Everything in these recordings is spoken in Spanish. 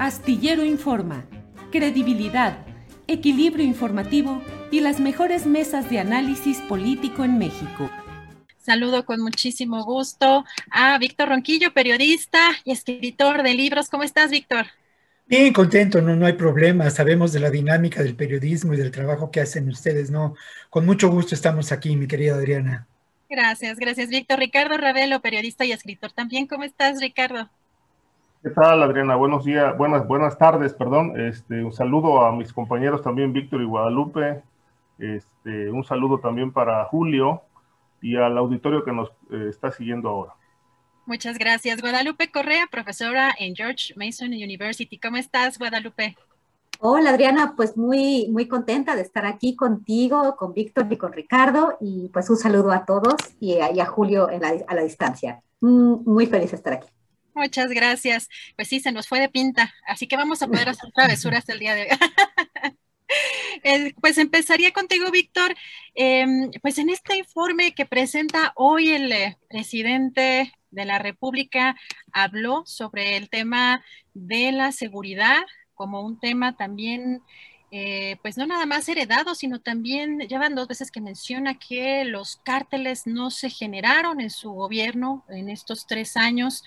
Astillero Informa. Credibilidad, equilibrio informativo y las mejores mesas de análisis político en México. Saludo con muchísimo gusto a Víctor Ronquillo, periodista y escritor de libros. ¿Cómo estás, Víctor? Bien, contento, no, no hay problema. Sabemos de la dinámica del periodismo y del trabajo que hacen ustedes, ¿no? Con mucho gusto estamos aquí, mi querida Adriana. Gracias, gracias, Víctor. Ricardo Ravelo, periodista y escritor también. ¿Cómo estás, Ricardo? ¿Qué tal, Adriana? Buenos días, buenas, buenas tardes, perdón. Este, un saludo a mis compañeros también, Víctor y Guadalupe. Este, un saludo también para Julio y al auditorio que nos eh, está siguiendo ahora. Muchas gracias. Guadalupe Correa, profesora en George Mason University. ¿Cómo estás, Guadalupe? Hola, Adriana. Pues muy, muy contenta de estar aquí contigo, con Víctor y con Ricardo. Y pues un saludo a todos y a, Julio a la distancia. Mm, muy feliz de estar aquí. Muchas gracias. Pues sí, se nos fue de pinta, así que vamos a poder hacer travesuras el día de hoy. pues empezaría contigo, Víctor. Em, pues en este informe que presenta hoy el eh, presidente de la República, habló sobre el tema de la seguridad como un tema también eh, pues no nada más heredado, sino también llevan dos veces que menciona que los cárteles no se generaron en su gobierno en estos tres años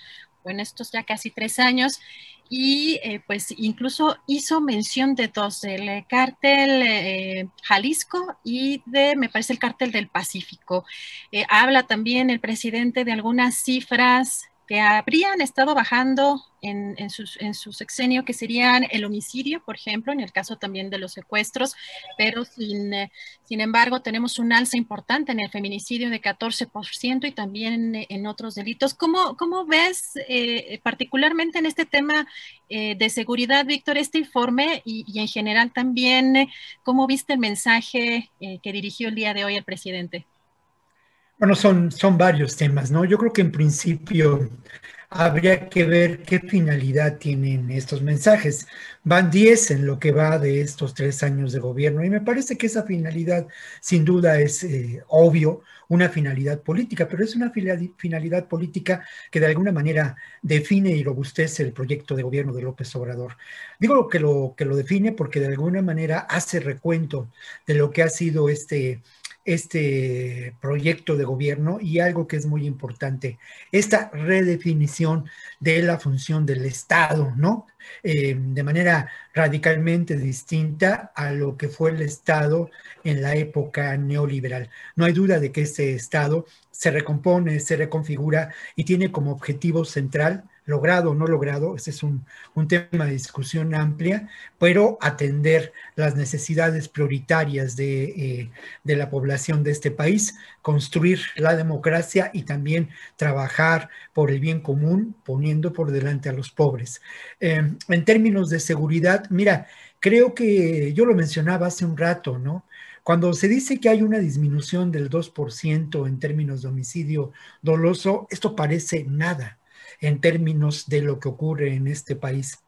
en estos ya casi tres años, y eh, pues incluso hizo mención de dos, del cártel eh, Jalisco y de, me parece, el cártel del Pacífico. Eh, habla también el presidente de algunas cifras que habrían estado bajando en, en, su sexenio, que serían el homicidio, por ejemplo, en el caso también de los secuestros, pero sin, eh, sin embargo tenemos un alza importante en el feminicidio de 14% y también en, otros delitos. ¿Cómo, cómo ves eh, particularmente en este tema eh, de seguridad, Víctor, este informe y, y en general también cómo viste el mensaje que dirigió el día de hoy el presidente? Bueno, son, son varios temas, ¿no? Yo creo que en principio habría que ver qué finalidad tienen estos mensajes. Van 10 en lo que va de estos tres años de gobierno y me parece que esa finalidad sin duda es eh, obvio, una finalidad política, pero es una finalidad política que de alguna manera define y robustece el proyecto de gobierno de López Obrador. Digo que lo, que lo define porque de alguna manera hace recuento de lo que ha sido este este proyecto de gobierno y algo que es muy importante, esta redefinición de la función del Estado, ¿no? Eh, de manera radicalmente distinta a lo que fue el Estado en la época neoliberal. No hay duda de que este Estado se recompone, se reconfigura y tiene como objetivo central logrado o no logrado, ese es un, tema de discusión amplia, pero atender las necesidades prioritarias de, eh, de, la población de este país, construir la democracia y también trabajar por el bien común, poniendo por delante a los pobres. Eh, en términos de seguridad, mira, creo que yo lo mencionaba hace un rato, ¿no? Cuando se dice que hay una disminución del 2% en términos de homicidio doloso, esto parece nada en términos de lo que ocurre en este país.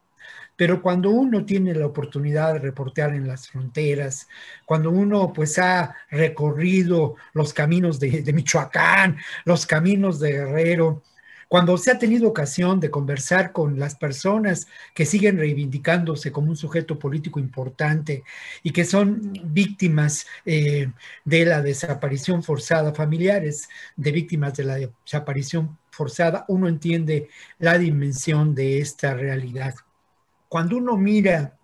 Pero cuando uno tiene la oportunidad de reportear en las fronteras, cuando uno pues ha recorrido los caminos de, Michoacán, los caminos de Guerrero, cuando se ha tenido ocasión de conversar con las personas que siguen reivindicándose como un sujeto político importante y que son víctimas eh, de la desaparición forzada, familiares de víctimas de la desaparición forzada, uno entiende la dimensión de esta realidad. Cuando uno mira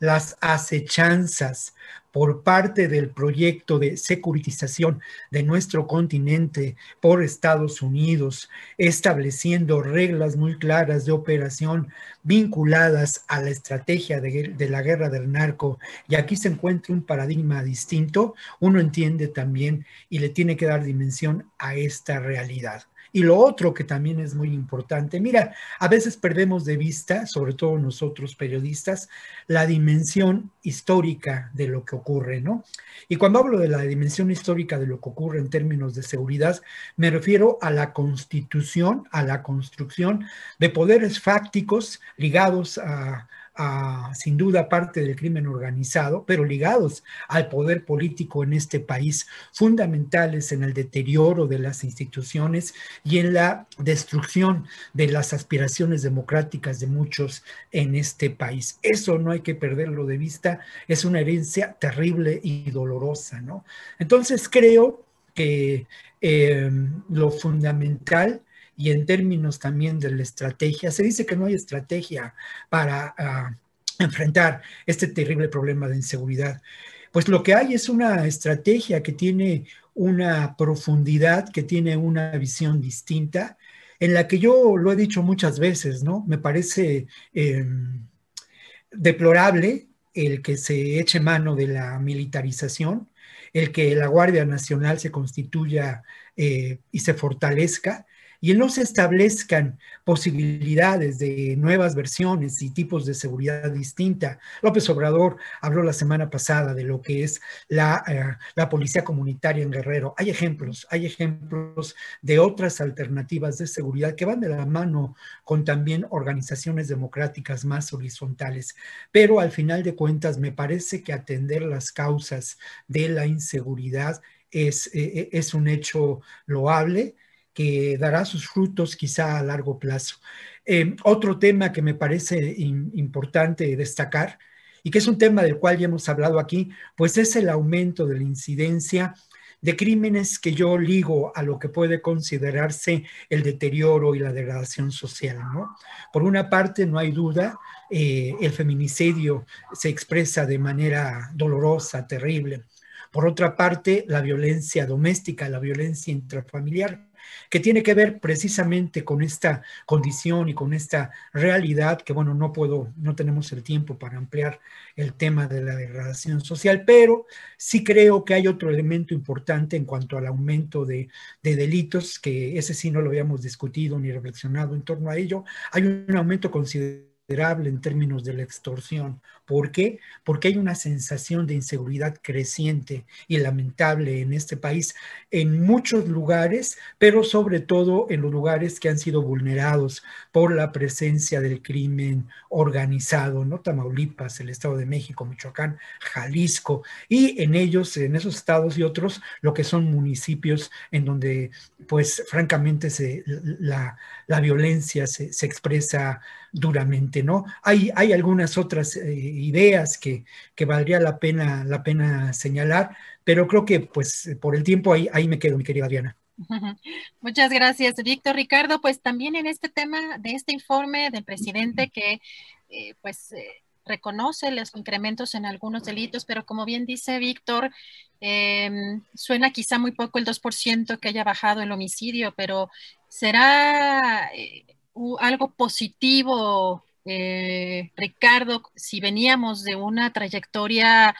las acechanzas por parte del proyecto de securitización de nuestro continente por Estados Unidos, estableciendo reglas muy claras de operación vinculadas a la estrategia de, la guerra del narco, y aquí se encuentra un paradigma distinto, uno entiende también y le tiene que dar dimensión a esta realidad. Y lo otro que también es muy importante, mira, a veces perdemos de vista, sobre todo nosotros periodistas, la dimensión histórica de lo que ocurre, ¿no? Y cuando hablo de la dimensión histórica de lo que ocurre en términos de seguridad, me refiero a la constitución, a la construcción de poderes fácticos ligados a, sin duda parte del crimen organizado, pero ligados al poder político en este país, fundamentales en el deterioro de las instituciones y en la destrucción de las aspiraciones democráticas de muchos en este país. Eso no hay que perderlo de vista, es una herencia terrible y dolorosa, ¿no? Entonces creo que eh, lo fundamental y en términos también de la estrategia, se dice que no hay estrategia para ah, enfrentar este terrible problema de inseguridad. Pues lo que hay es una estrategia que tiene una profundidad, que tiene una visión distinta, en la que yo lo he dicho muchas veces, ¿no? Me parece em, deplorable el que se eche mano de la militarización, el que la Guardia Nacional se constituya eh, y se fortalezca, y no se establezcan posibilidades de nuevas versiones y tipos de seguridad distinta. López Obrador habló la semana pasada de lo que es la, eh, la policía comunitaria en Guerrero. Hay ejemplos, hay ejemplos de otras alternativas de seguridad que van de la mano con también organizaciones democráticas más horizontales. Pero al final de cuentas, me parece que atender las causas de la inseguridad es, eh, es un hecho loable que dará sus frutos quizá a largo plazo. Eh, otro tema que me parece importante destacar y que es un tema del cual ya hemos hablado aquí, pues es el aumento de la incidencia de crímenes que yo ligo a lo que puede considerarse el deterioro y la degradación social. ¿no? Por una parte, no hay duda, eh, el feminicidio se expresa de manera dolorosa, terrible. Por otra parte, la violencia doméstica, la violencia intrafamiliar, que tiene que ver precisamente con esta condición y con esta realidad que, bueno, no puedo, no tenemos el tiempo para ampliar el tema de la degradación social, pero sí creo que hay otro elemento importante en cuanto al aumento de, de delitos, que ese sí no lo habíamos discutido ni reflexionado en torno a ello. Hay un aumento considerable en términos de la extorsión. ¿Por qué? Porque hay una sensación de inseguridad creciente y lamentable en este país en muchos lugares, pero sobre todo en los lugares que han sido vulnerados por la presencia del crimen organizado, ¿no? Tamaulipas, el Estado de México, Michoacán, Jalisco, y en ellos, en esos estados y otros, lo que son municipios en donde, pues, francamente, la, la violencia se expresa duramente, ¿no? Hay, hay algunas otras eh, ideas que, que, valdría la pena, la pena señalar, pero creo que pues por el tiempo ahí, ahí me quedo, mi querida Diana. Muchas gracias, Víctor Ricardo. Pues también en este tema de este informe del presidente que eh, pues eh, reconoce los incrementos en algunos delitos, pero como bien dice Víctor, em, suena quizá muy poco el 2% que haya bajado el homicidio, pero será algo positivo, eh, Ricardo, si veníamos de una trayectoria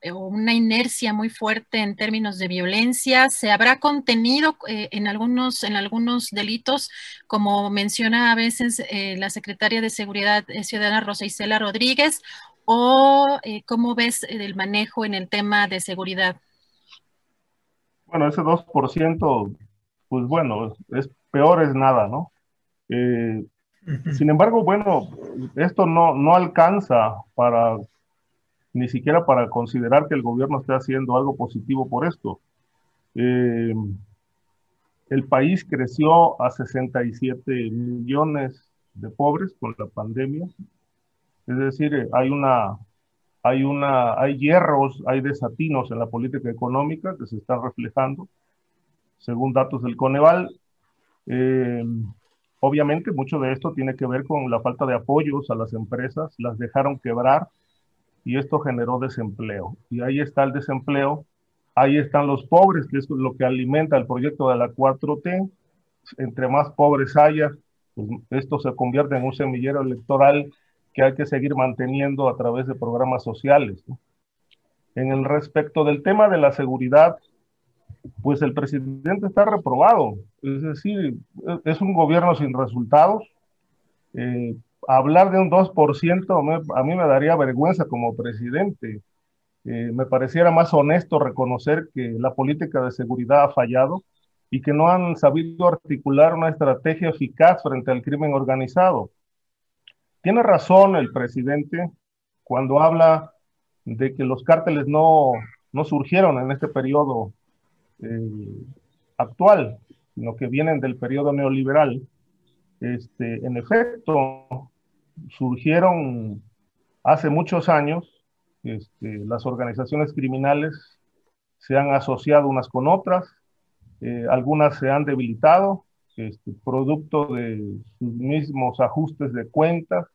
eh, o una inercia muy fuerte en términos de violencia, se habrá contenido eh, en, algunos, en algunos delitos, como menciona a veces la secretaria de Seguridad Ciudadana Rosa Isela Rodríguez, o cómo ves el manejo en el tema de seguridad. Bueno, ese 2%, pues bueno, es peor es nada, ¿no? Eh, sin embargo, bueno, esto no, no alcanza para ni siquiera para considerar que el gobierno esté haciendo algo positivo por esto. Eh, el país creció a 67 millones de pobres con la pandemia. Es decir, hay una, hay una, hay hierros, hay desatinos en la política económica que se están reflejando, según datos del Coneval. Eh, Obviamente, mucho de esto tiene que ver con la falta de apoyos a las empresas, las dejaron quebrar y esto generó desempleo. Y ahí está el desempleo, ahí están los pobres, que es lo que alimenta el proyecto de la 4T. Entre más pobres haya, pues esto se convierte en un semillero electoral que hay que seguir manteniendo a través de programas sociales. En el respecto del tema de la seguridad, pues el presidente está reprobado. Es decir, es un gobierno sin resultados. Eh, hablar de un 2% a mí me daría vergüenza como presidente. Eh, me pareciera más honesto reconocer que la política de seguridad ha fallado y que no han sabido articular una estrategia eficaz frente al crimen organizado. Tiene razón el presidente cuando habla de que los cárteles no, no surgieron en este periodo eh, actual, sino que vienen del periodo neoliberal. Este, en efecto, surgieron hace muchos años, este, las organizaciones criminales se han asociado unas con otras, eh, algunas se han debilitado, este, producto de sus mismos ajustes de cuentas,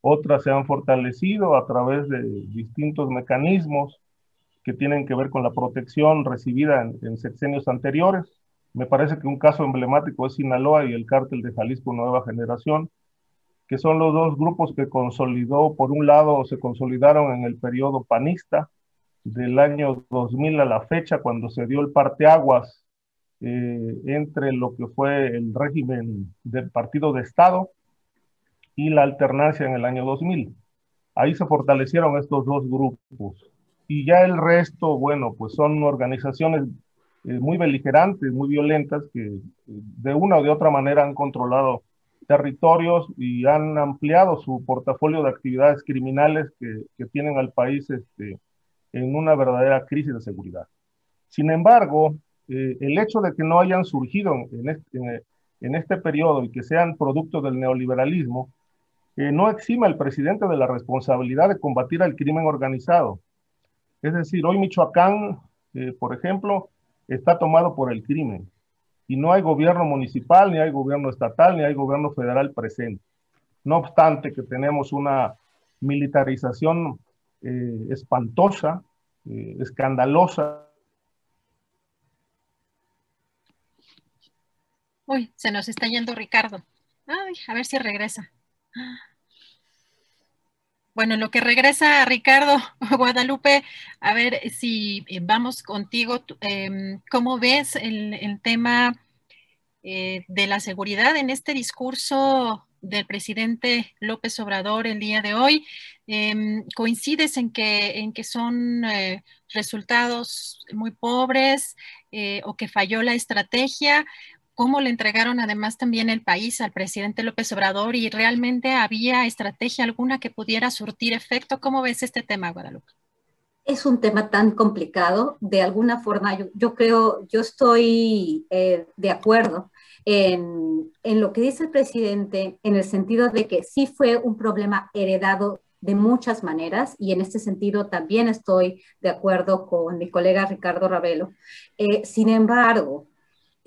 otras se han fortalecido a través de distintos mecanismos que tienen que ver con la protección recibida en, sexenios anteriores. Me parece que un caso emblemático es Sinaloa y el cártel de Jalisco Nueva Generación, que son los dos grupos que consolidó, por un lado, se consolidaron en el periodo panista del año 2000 a la fecha, cuando se dio el parteaguas eh, entre lo que fue el régimen del partido de Estado y la alternancia en el año 2000. Ahí se fortalecieron estos dos grupos. Y ya el resto, bueno, pues son organizaciones eh, muy beligerantes, muy violentas, que eh, de una o de otra manera han controlado territorios y han ampliado su portafolio de actividades criminales que, que tienen al país este, en una verdadera crisis de seguridad. Sin embargo, eh, el hecho de que no hayan surgido en este, en este periodo y que sean producto del neoliberalismo, no exima al presidente de la responsabilidad de combatir al crimen organizado. Es decir, hoy Michoacán, eh, por ejemplo, está tomado por el crimen y no hay gobierno municipal, ni hay gobierno estatal, ni hay gobierno federal presente. No obstante que tenemos una militarización eh, espantosa, eh, escandalosa. Uy, se nos está yendo Ricardo. Ay, a ver si regresa. Bueno, lo que regresa Ricardo Guadalupe, a ver si eh, vamos contigo, em, ¿cómo ves el, tema eh, de la seguridad en este discurso del presidente López Obrador el día de hoy? Em, ¿Coincides en que, en que son eh, resultados muy pobres o que falló la estrategia? Cómo le entregaron además también el país al presidente López Obrador y realmente había estrategia alguna que pudiera surtir efecto. ¿Cómo ves este tema, Guadalupe? Es un tema tan complicado. De alguna forma, yo, creo, yo estoy eh, de acuerdo en, en lo que dice el presidente en el sentido de que sí fue un problema heredado de muchas maneras y en este sentido también estoy de acuerdo con mi colega Ricardo Ravelo. Eh, sin embargo,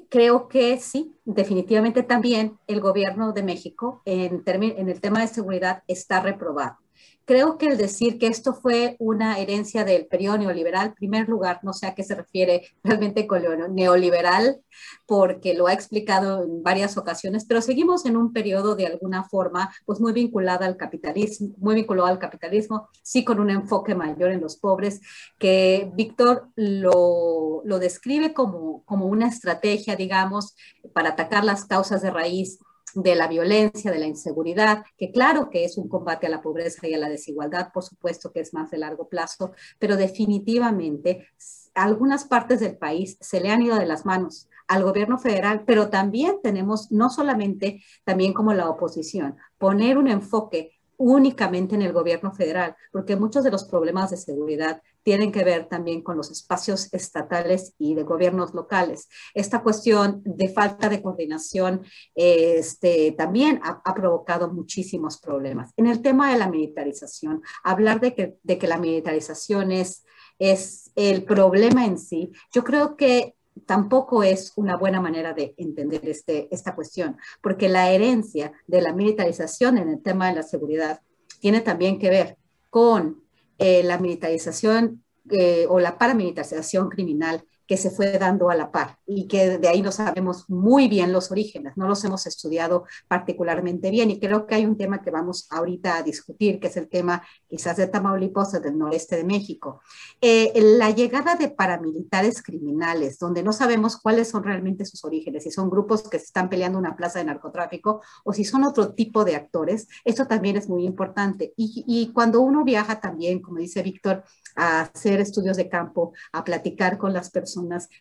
creo que sí, definitivamente también el gobierno de México en, en el tema de seguridad está reprobado. Creo que el decir que esto fue una herencia del periodo neoliberal, en primer lugar, no sé a qué se refiere realmente con lo neoliberal, porque lo ha explicado en varias ocasiones, pero seguimos en un periodo de alguna forma, pues muy vinculado al capitalismo, muy vinculado al capitalismo, sí con un enfoque mayor en los pobres, que Víctor lo, lo describe como, como una estrategia, digamos, para atacar las causas de raíz de la violencia, de la inseguridad, que claro que es un combate a la pobreza y a la desigualdad, por supuesto que es más de largo plazo, pero definitivamente algunas partes del país se le han ido de las manos al gobierno federal, pero también tenemos, no solamente también como la oposición, poner un enfoque únicamente en el gobierno federal, porque muchos de los problemas de seguridad tienen que ver también con los espacios estatales y de gobiernos locales. Esta cuestión de falta de coordinación este, también ha, provocado muchísimos problemas. En el tema de la militarización, hablar de que, de que la militarización es, es el problema en sí, yo creo que tampoco es una buena manera de entender este, esta cuestión, porque la herencia de la militarización en el tema de la seguridad tiene también que ver con eh, la militarización eh, o la paramilitarización criminal que se fue dando a la par y que de ahí no sabemos muy bien los orígenes, no los hemos estudiado particularmente bien y creo que hay un tema que vamos ahorita a discutir, que es el tema quizás de Tamaulipas del noreste de México. Eh, la llegada de paramilitares criminales, donde no sabemos cuáles son realmente sus orígenes, si son grupos que se están peleando una plaza de narcotráfico o si son otro tipo de actores, esto también es muy importante. Y, y cuando uno viaja también, como dice Víctor, a hacer estudios de campo, a platicar con las personas,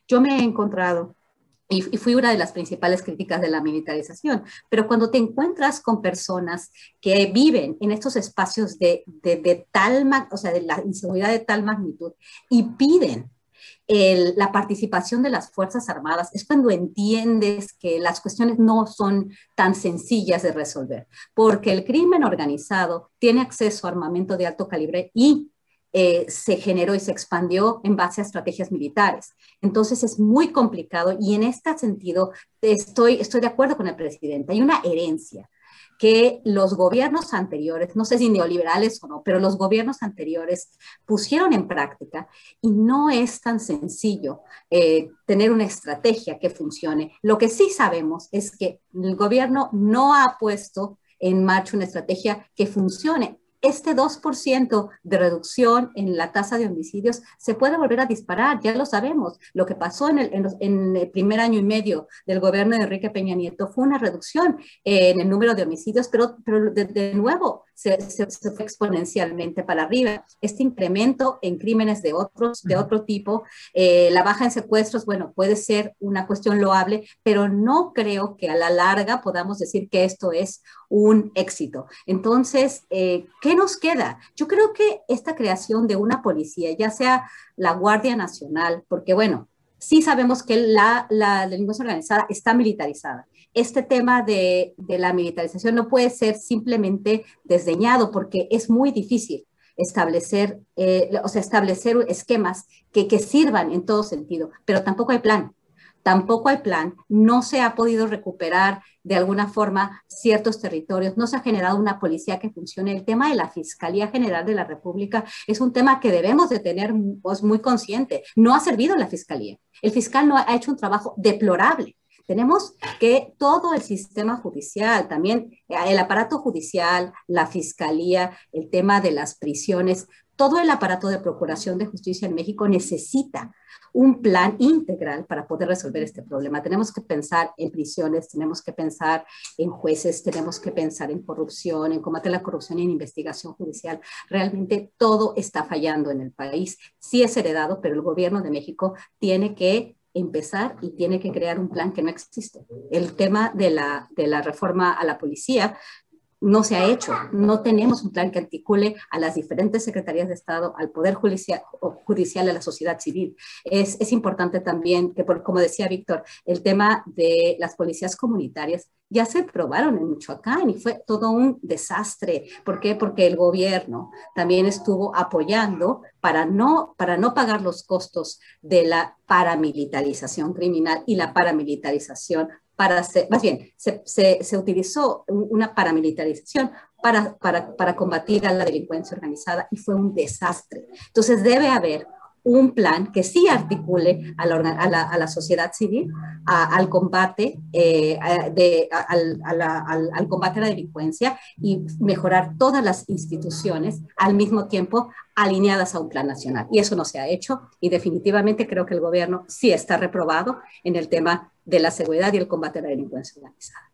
yo me he encontrado y, fui una de las principales críticas de la militarización. Pero cuando te encuentras con personas que viven en estos espacios de, de, tal, o sea, de la inseguridad de tal magnitud y piden la participación de las Fuerzas Armadas, es cuando entiendes que las cuestiones no son tan sencillas de resolver, porque el crimen organizado tiene acceso a armamento de alto calibre y eh, se generó y se expandió en base a estrategias militares. Entonces es muy complicado y en este sentido estoy, estoy de acuerdo con el presidente. Hay una herencia que los gobiernos anteriores, no sé si neoliberales o no, pero los gobiernos anteriores pusieron en práctica y no es tan sencillo eh, tener una estrategia que funcione. Lo que sí sabemos es que el gobierno no ha puesto en marcha una estrategia que funcione este 2% de reducción en la tasa de homicidios se puede volver a disparar, ya lo sabemos. Lo que pasó en el, primer año y medio del gobierno de Enrique Peña Nieto fue una reducción en el número de homicidios, pero, de nuevo se, fue exponencialmente para arriba. Este incremento en crímenes de, otros, de otro tipo, eh, la baja en secuestros, bueno, puede ser una cuestión loable, pero no creo que a la larga podamos decir que esto es un éxito. Entonces, eh, ¿qué nos queda? Yo creo que esta creación de una policía, ya sea la Guardia Nacional, porque bueno, sí sabemos que la, la delincuencia organizada está militarizada este tema de, la militarización no puede ser simplemente desdeñado porque es muy difícil establecer, eh, o sea, establecer esquemas que, que sirvan en todo sentido, pero tampoco hay plan. Tampoco hay plan, no se ha podido recuperar de alguna forma ciertos territorios, no se ha generado una policía que funcione. El tema de la Fiscalía General de la República es un tema que debemos de tener pues, muy consciente. No ha servido la Fiscalía. El fiscal no ha hecho un trabajo deplorable tenemos que todo el sistema judicial, también eh, el aparato judicial, la fiscalía, el tema de las prisiones, todo el aparato de procuración de justicia en México necesita un plan integral para poder resolver este problema. Tenemos que pensar en prisiones, tenemos que pensar en jueces, tenemos que pensar en corrupción, en combate a la corrupción y en investigación judicial. Realmente todo está fallando en el país. Sí es heredado, pero el gobierno de México tiene que empezar y tiene que crear un plan que no existe. El tema de la, de la reforma a la policía no se ha hecho. No tenemos un plan que articule a las diferentes secretarías de Estado, al Poder Judicial, a la sociedad civil. Es, es importante también que, como decía Víctor, el tema de las policías comunitarias ya se probaron en Michoacán y fue todo un desastre. ¿Por qué? Porque el gobierno también estuvo apoyando para no, para no pagar los costos de la paramilitarización criminal y la paramilitarización para más bien, se, se, utilizó una paramilitarización para, para, para combatir a la delincuencia organizada y fue un desastre. Entonces debe haber un plan que sí articule a la, a la, a la sociedad civil al combate eh, de, al, al, combate a la delincuencia y mejorar todas las instituciones al mismo tiempo alineadas a un plan nacional. Y eso no se ha hecho y definitivamente creo que el gobierno sí está reprobado en el tema de la seguridad y el combate a la delincuencia organizada.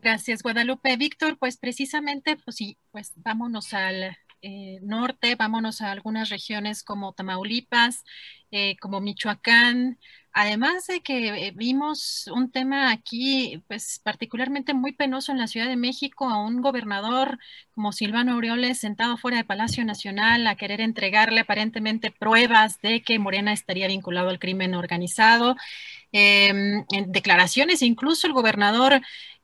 Gracias, Guadalupe. Víctor, pues precisamente, pues sí, pues vámonos al eh, norte, vámonos a algunas regiones como Tamaulipas, eh, como Michoacán, además de que eh, vimos un tema aquí, pues particularmente muy penoso en la Ciudad de México, a un gobernador como Silvano Aureoles sentado fuera del Palacio Nacional a querer entregarle aparentemente pruebas de que Morena estaría vinculado al crimen organizado. Em, en declaraciones, incluso el gobernador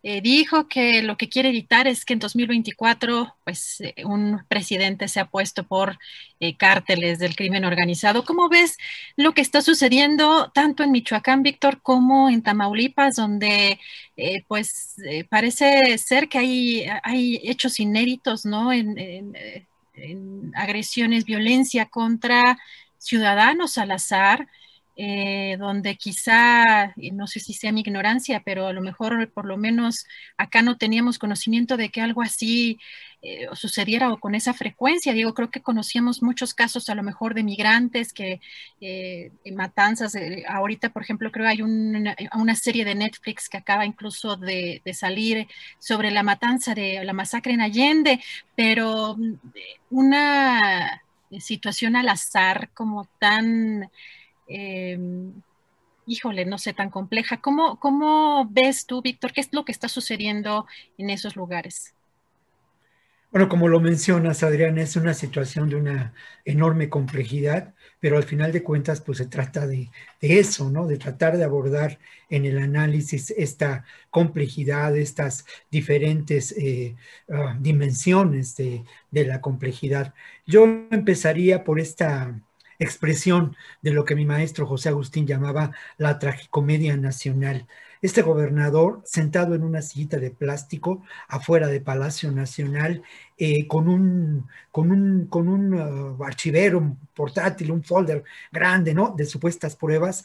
eh, dijo que lo que quiere evitar es que en 2024 pues, eh, un presidente sea puesto por eh, cárteles del crimen organizado. ¿Cómo ves lo que está sucediendo tanto en Michoacán, Víctor, como en Tamaulipas, donde pues parece ser que hay, hay hechos inéditos ¿no? en, agresiones, violencia contra ciudadanos al azar, eh, donde quizá, no sé si sea mi ignorancia, pero a lo mejor por lo menos acá no teníamos conocimiento de que algo así eh, sucediera o con esa frecuencia. Digo, creo que conocíamos muchos casos a lo mejor de migrantes que eh, matanzas, ahorita por ejemplo creo hay una, una, serie de Netflix que acaba incluso de, de salir sobre la matanza de la masacre en Allende, pero mm, una situación al azar como tan Em, híjole, no sé, tan compleja. ¿Cómo, ¿Cómo ves tú, Víctor, qué es lo que está sucediendo en esos lugares? Bueno, como lo mencionas, Adrián, es una situación de una enorme complejidad, pero al final de cuentas, pues se trata de, eso, ¿no? De tratar de abordar en el análisis esta complejidad, estas diferentes eh, ah, dimensiones de, de la complejidad. Yo empezaría por esta expresión de lo que mi maestro José Agustín llamaba la tragicomedia nacional. Este gobernador, sentado en una sillita de plástico afuera de Palacio Nacional, eh, con un, con un, con un uh, archivero un portátil, un folder grande, ¿no? De supuestas pruebas,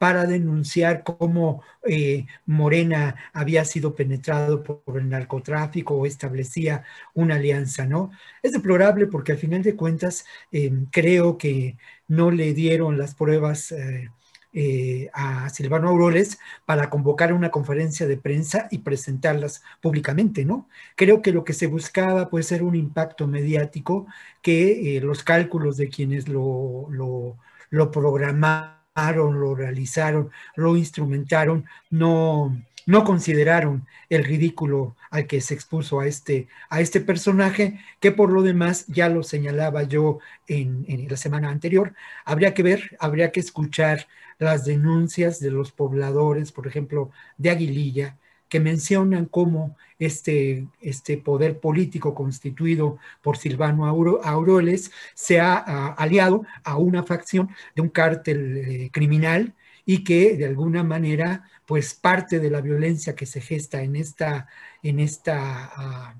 para denunciar cómo eh, Morena había sido penetrado por el narcotráfico o establecía una alianza, ¿no? Es deplorable porque al final de cuentas em, creo que no le dieron las pruebas eh, eh, a Silvano Auroles para convocar una conferencia de prensa y presentarlas públicamente, ¿no? Creo que lo que se buscaba puede ser un impacto mediático que los cálculos de quienes lo, lo, lo lo realizaron, lo instrumentaron, no, no consideraron el ridículo al que se expuso a este, a este personaje, que por lo demás ya lo señalaba yo en, en, la semana anterior. Habría que ver, habría que escuchar las denuncias de los pobladores, por ejemplo, de Aguililla, que mencionan cómo este, este poder político constituido por Silvano Aureoles se ha, aliado a una facción de un cártel eh, criminal y que de alguna manera, pues parte de la violencia que se gesta en esta, en esta, ah,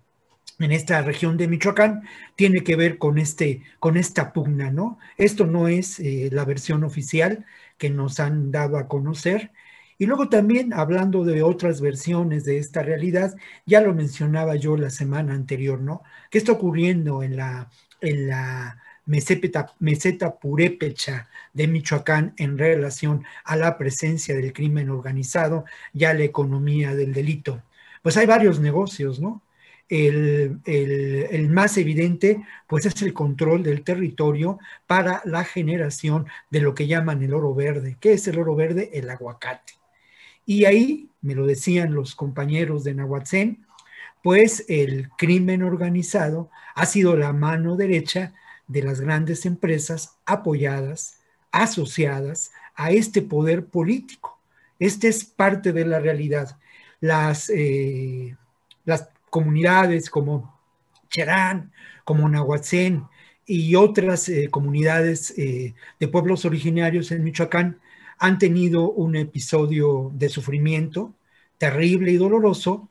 en esta región de Michoacán tiene que ver con, este, con esta pugna, ¿no? Esto no es eh, la versión oficial que nos han dado a conocer, y luego también, hablando de otras versiones de esta realidad, ya lo mencionaba yo la semana anterior, ¿no? ¿Qué está ocurriendo en la, en la meseta, meseta purépecha de Michoacán en relación a la presencia del crimen organizado y a la economía del delito? Pues hay varios negocios, ¿no? El, el, el, más evidente, pues es el control del territorio para la generación de lo que llaman el oro verde. ¿Qué es el oro verde? El aguacate. Y ahí, me lo decían los compañeros de Nahuatzén, pues el crimen organizado ha sido la mano derecha de las grandes empresas apoyadas, asociadas a este poder político. Este es parte de la realidad. Las, eh, las comunidades como Cherán, como Nahuatzén y otras eh, comunidades eh, de pueblos originarios en Michoacán han tenido un episodio de sufrimiento terrible y doloroso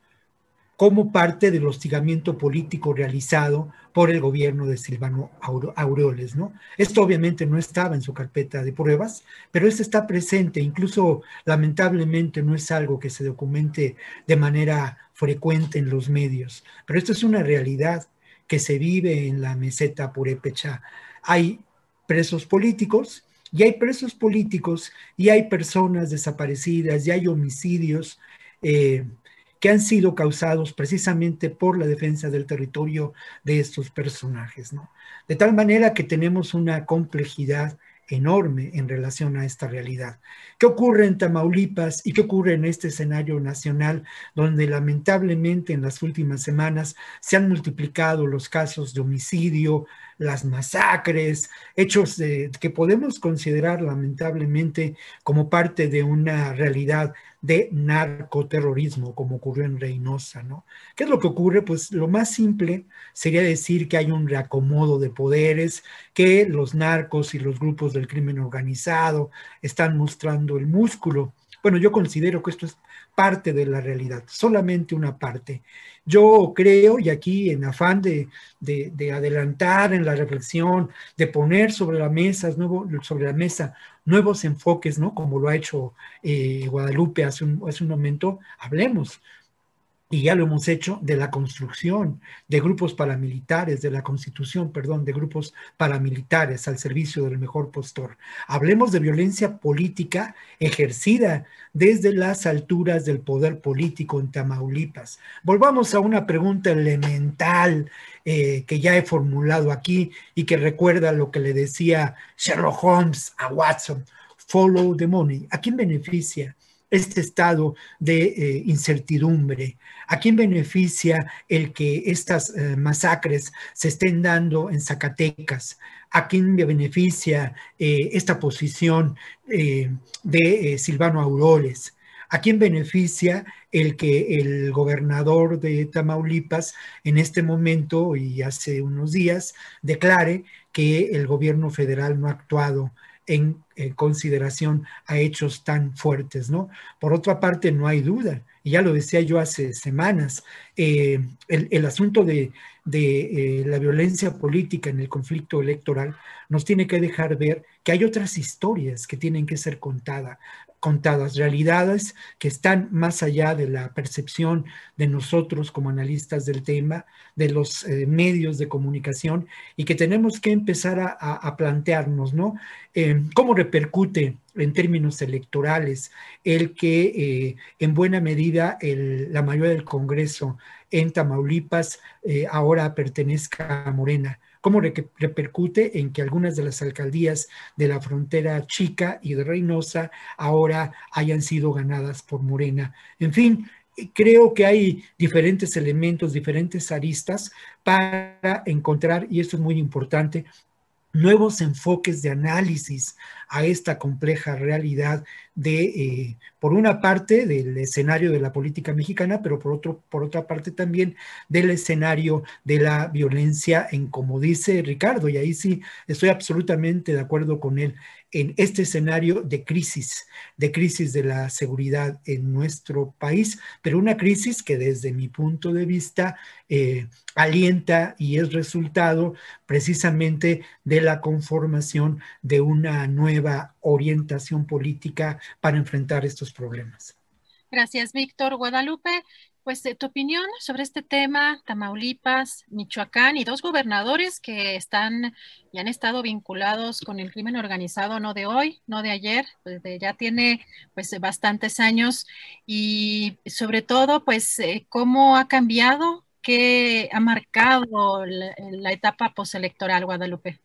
como parte del hostigamiento político realizado por el gobierno de Silvano Aureoles, ¿no? Esto obviamente no estaba en su carpeta de pruebas, pero esto está presente, incluso lamentablemente no es algo que se documente de manera frecuente en los medios, pero esto es una realidad que se vive en la meseta purépecha. Hay presos políticos y hay presos políticos y hay personas desaparecidas y hay homicidios eh, que han sido causados precisamente por la defensa del territorio de estos personajes. De tal manera que tenemos una complejidad enorme en relación a esta realidad. ¿Qué ocurre en Tamaulipas y qué ocurre en este escenario nacional donde lamentablemente en las últimas semanas se han multiplicado los casos de homicidio, las masacres, hechos que podemos considerar lamentablemente como parte de una realidad de narcoterrorismo, como ocurrió en Reynosa, ¿no? ¿Qué es lo que ocurre? Pues lo más simple sería decir que hay un reacomodo de poderes, que los narcos y los grupos del crimen organizado están mostrando el músculo. Bueno, yo considero que esto es parte de la realidad, solamente una parte. Yo creo, y aquí en afán de, adelantar en la reflexión, de poner sobre la mesa, nuevo, sobre la mesa nuevos enfoques, ¿no? Como lo ha hecho eh, Guadalupe hace un, hace un momento, hablemos y ya lo hemos hecho, de la construcción de grupos paramilitares, de la constitución, perdón, de grupos paramilitares al servicio del mejor postor. Hablemos de violencia política ejercida desde las alturas del poder político en Tamaulipas. Volvamos a una pregunta elemental eh, que ya he formulado aquí y que recuerda lo que le decía Sherlock Holmes a Watson. Follow the money. ¿A quién beneficia? Este estado de eh, incertidumbre? ¿A quién beneficia el que estas eh, masacres se estén dando en Zacatecas? ¿A quién beneficia eh, esta posición de Silvano Auroles? ¿A quién beneficia el que el gobernador de Tamaulipas en este momento y hace unos días declare que el gobierno federal no ha actuado en, consideración a hechos tan fuertes, ¿no? Por otra parte, no hay duda, y ya lo decía yo hace semanas, eh, el, asunto de, de eh, la violencia política en el conflicto electoral nos tiene que dejar ver que hay otras historias que tienen que ser contadas contadas, realidades que están más allá de la percepción de nosotros como analistas del tema, de los eh, medios de comunicación y que tenemos que empezar a, plantearnos, ¿no? Eh, ¿Cómo repercute en términos electorales el que eh, en buena medida la mayoría del Congreso en Tamaulipas ahora pertenezca a Morena? Cómo repercute en que algunas de las alcaldías de la frontera chica y de Reynosa ahora hayan sido ganadas por Morena. En fin, creo que hay diferentes elementos, diferentes aristas para encontrar, y esto es muy importante, nuevos enfoques de análisis a esta compleja realidad de, eh, por una parte, del escenario de la política mexicana, pero por, otro, por otra parte también del escenario de la violencia en, como dice Ricardo, y ahí sí estoy absolutamente de acuerdo con él, en este escenario de crisis, de crisis de la seguridad en nuestro país, pero una crisis que desde mi punto de vista eh, alienta y es resultado precisamente de la conformación de una nueva orientación política para enfrentar estos problemas. Gracias, Víctor. Guadalupe, pues tu opinión sobre este tema, Tamaulipas, Michoacán y dos gobernadores que están y han estado vinculados con el crimen organizado, no de hoy, no de ayer, pues ya tiene pues bastantes años y sobre todo pues eh, cómo ha cambiado, qué ha marcado la, la etapa postelectoral, Guadalupe.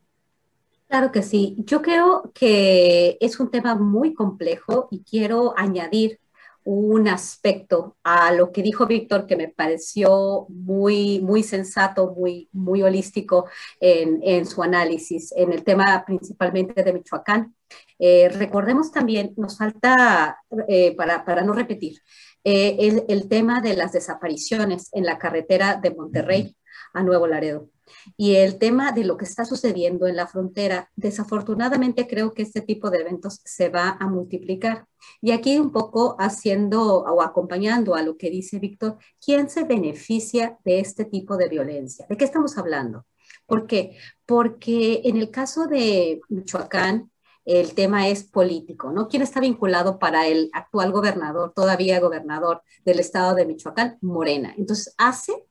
Claro que sí. Yo creo que es un tema muy complejo y quiero añadir un aspecto a lo que dijo Víctor que me pareció muy, muy sensato, muy, muy holístico en, su análisis, en el tema principalmente de Michoacán. Eh, recordemos también, nos falta, eh, para, para, no repetir, eh, el, el tema de las desapariciones en la carretera de Monterrey a Nuevo Laredo. Y el tema de lo que está sucediendo en la frontera, desafortunadamente creo que este tipo de eventos se va a multiplicar. Y aquí un poco haciendo o acompañando a lo que dice Víctor, ¿quién se beneficia de este tipo de violencia? ¿De qué estamos hablando? ¿Por qué? Porque en el caso de Michoacán, el tema es político, ¿no? ¿Quién está vinculado para el actual gobernador, todavía gobernador del estado de Michoacán? Morena. Entonces, hace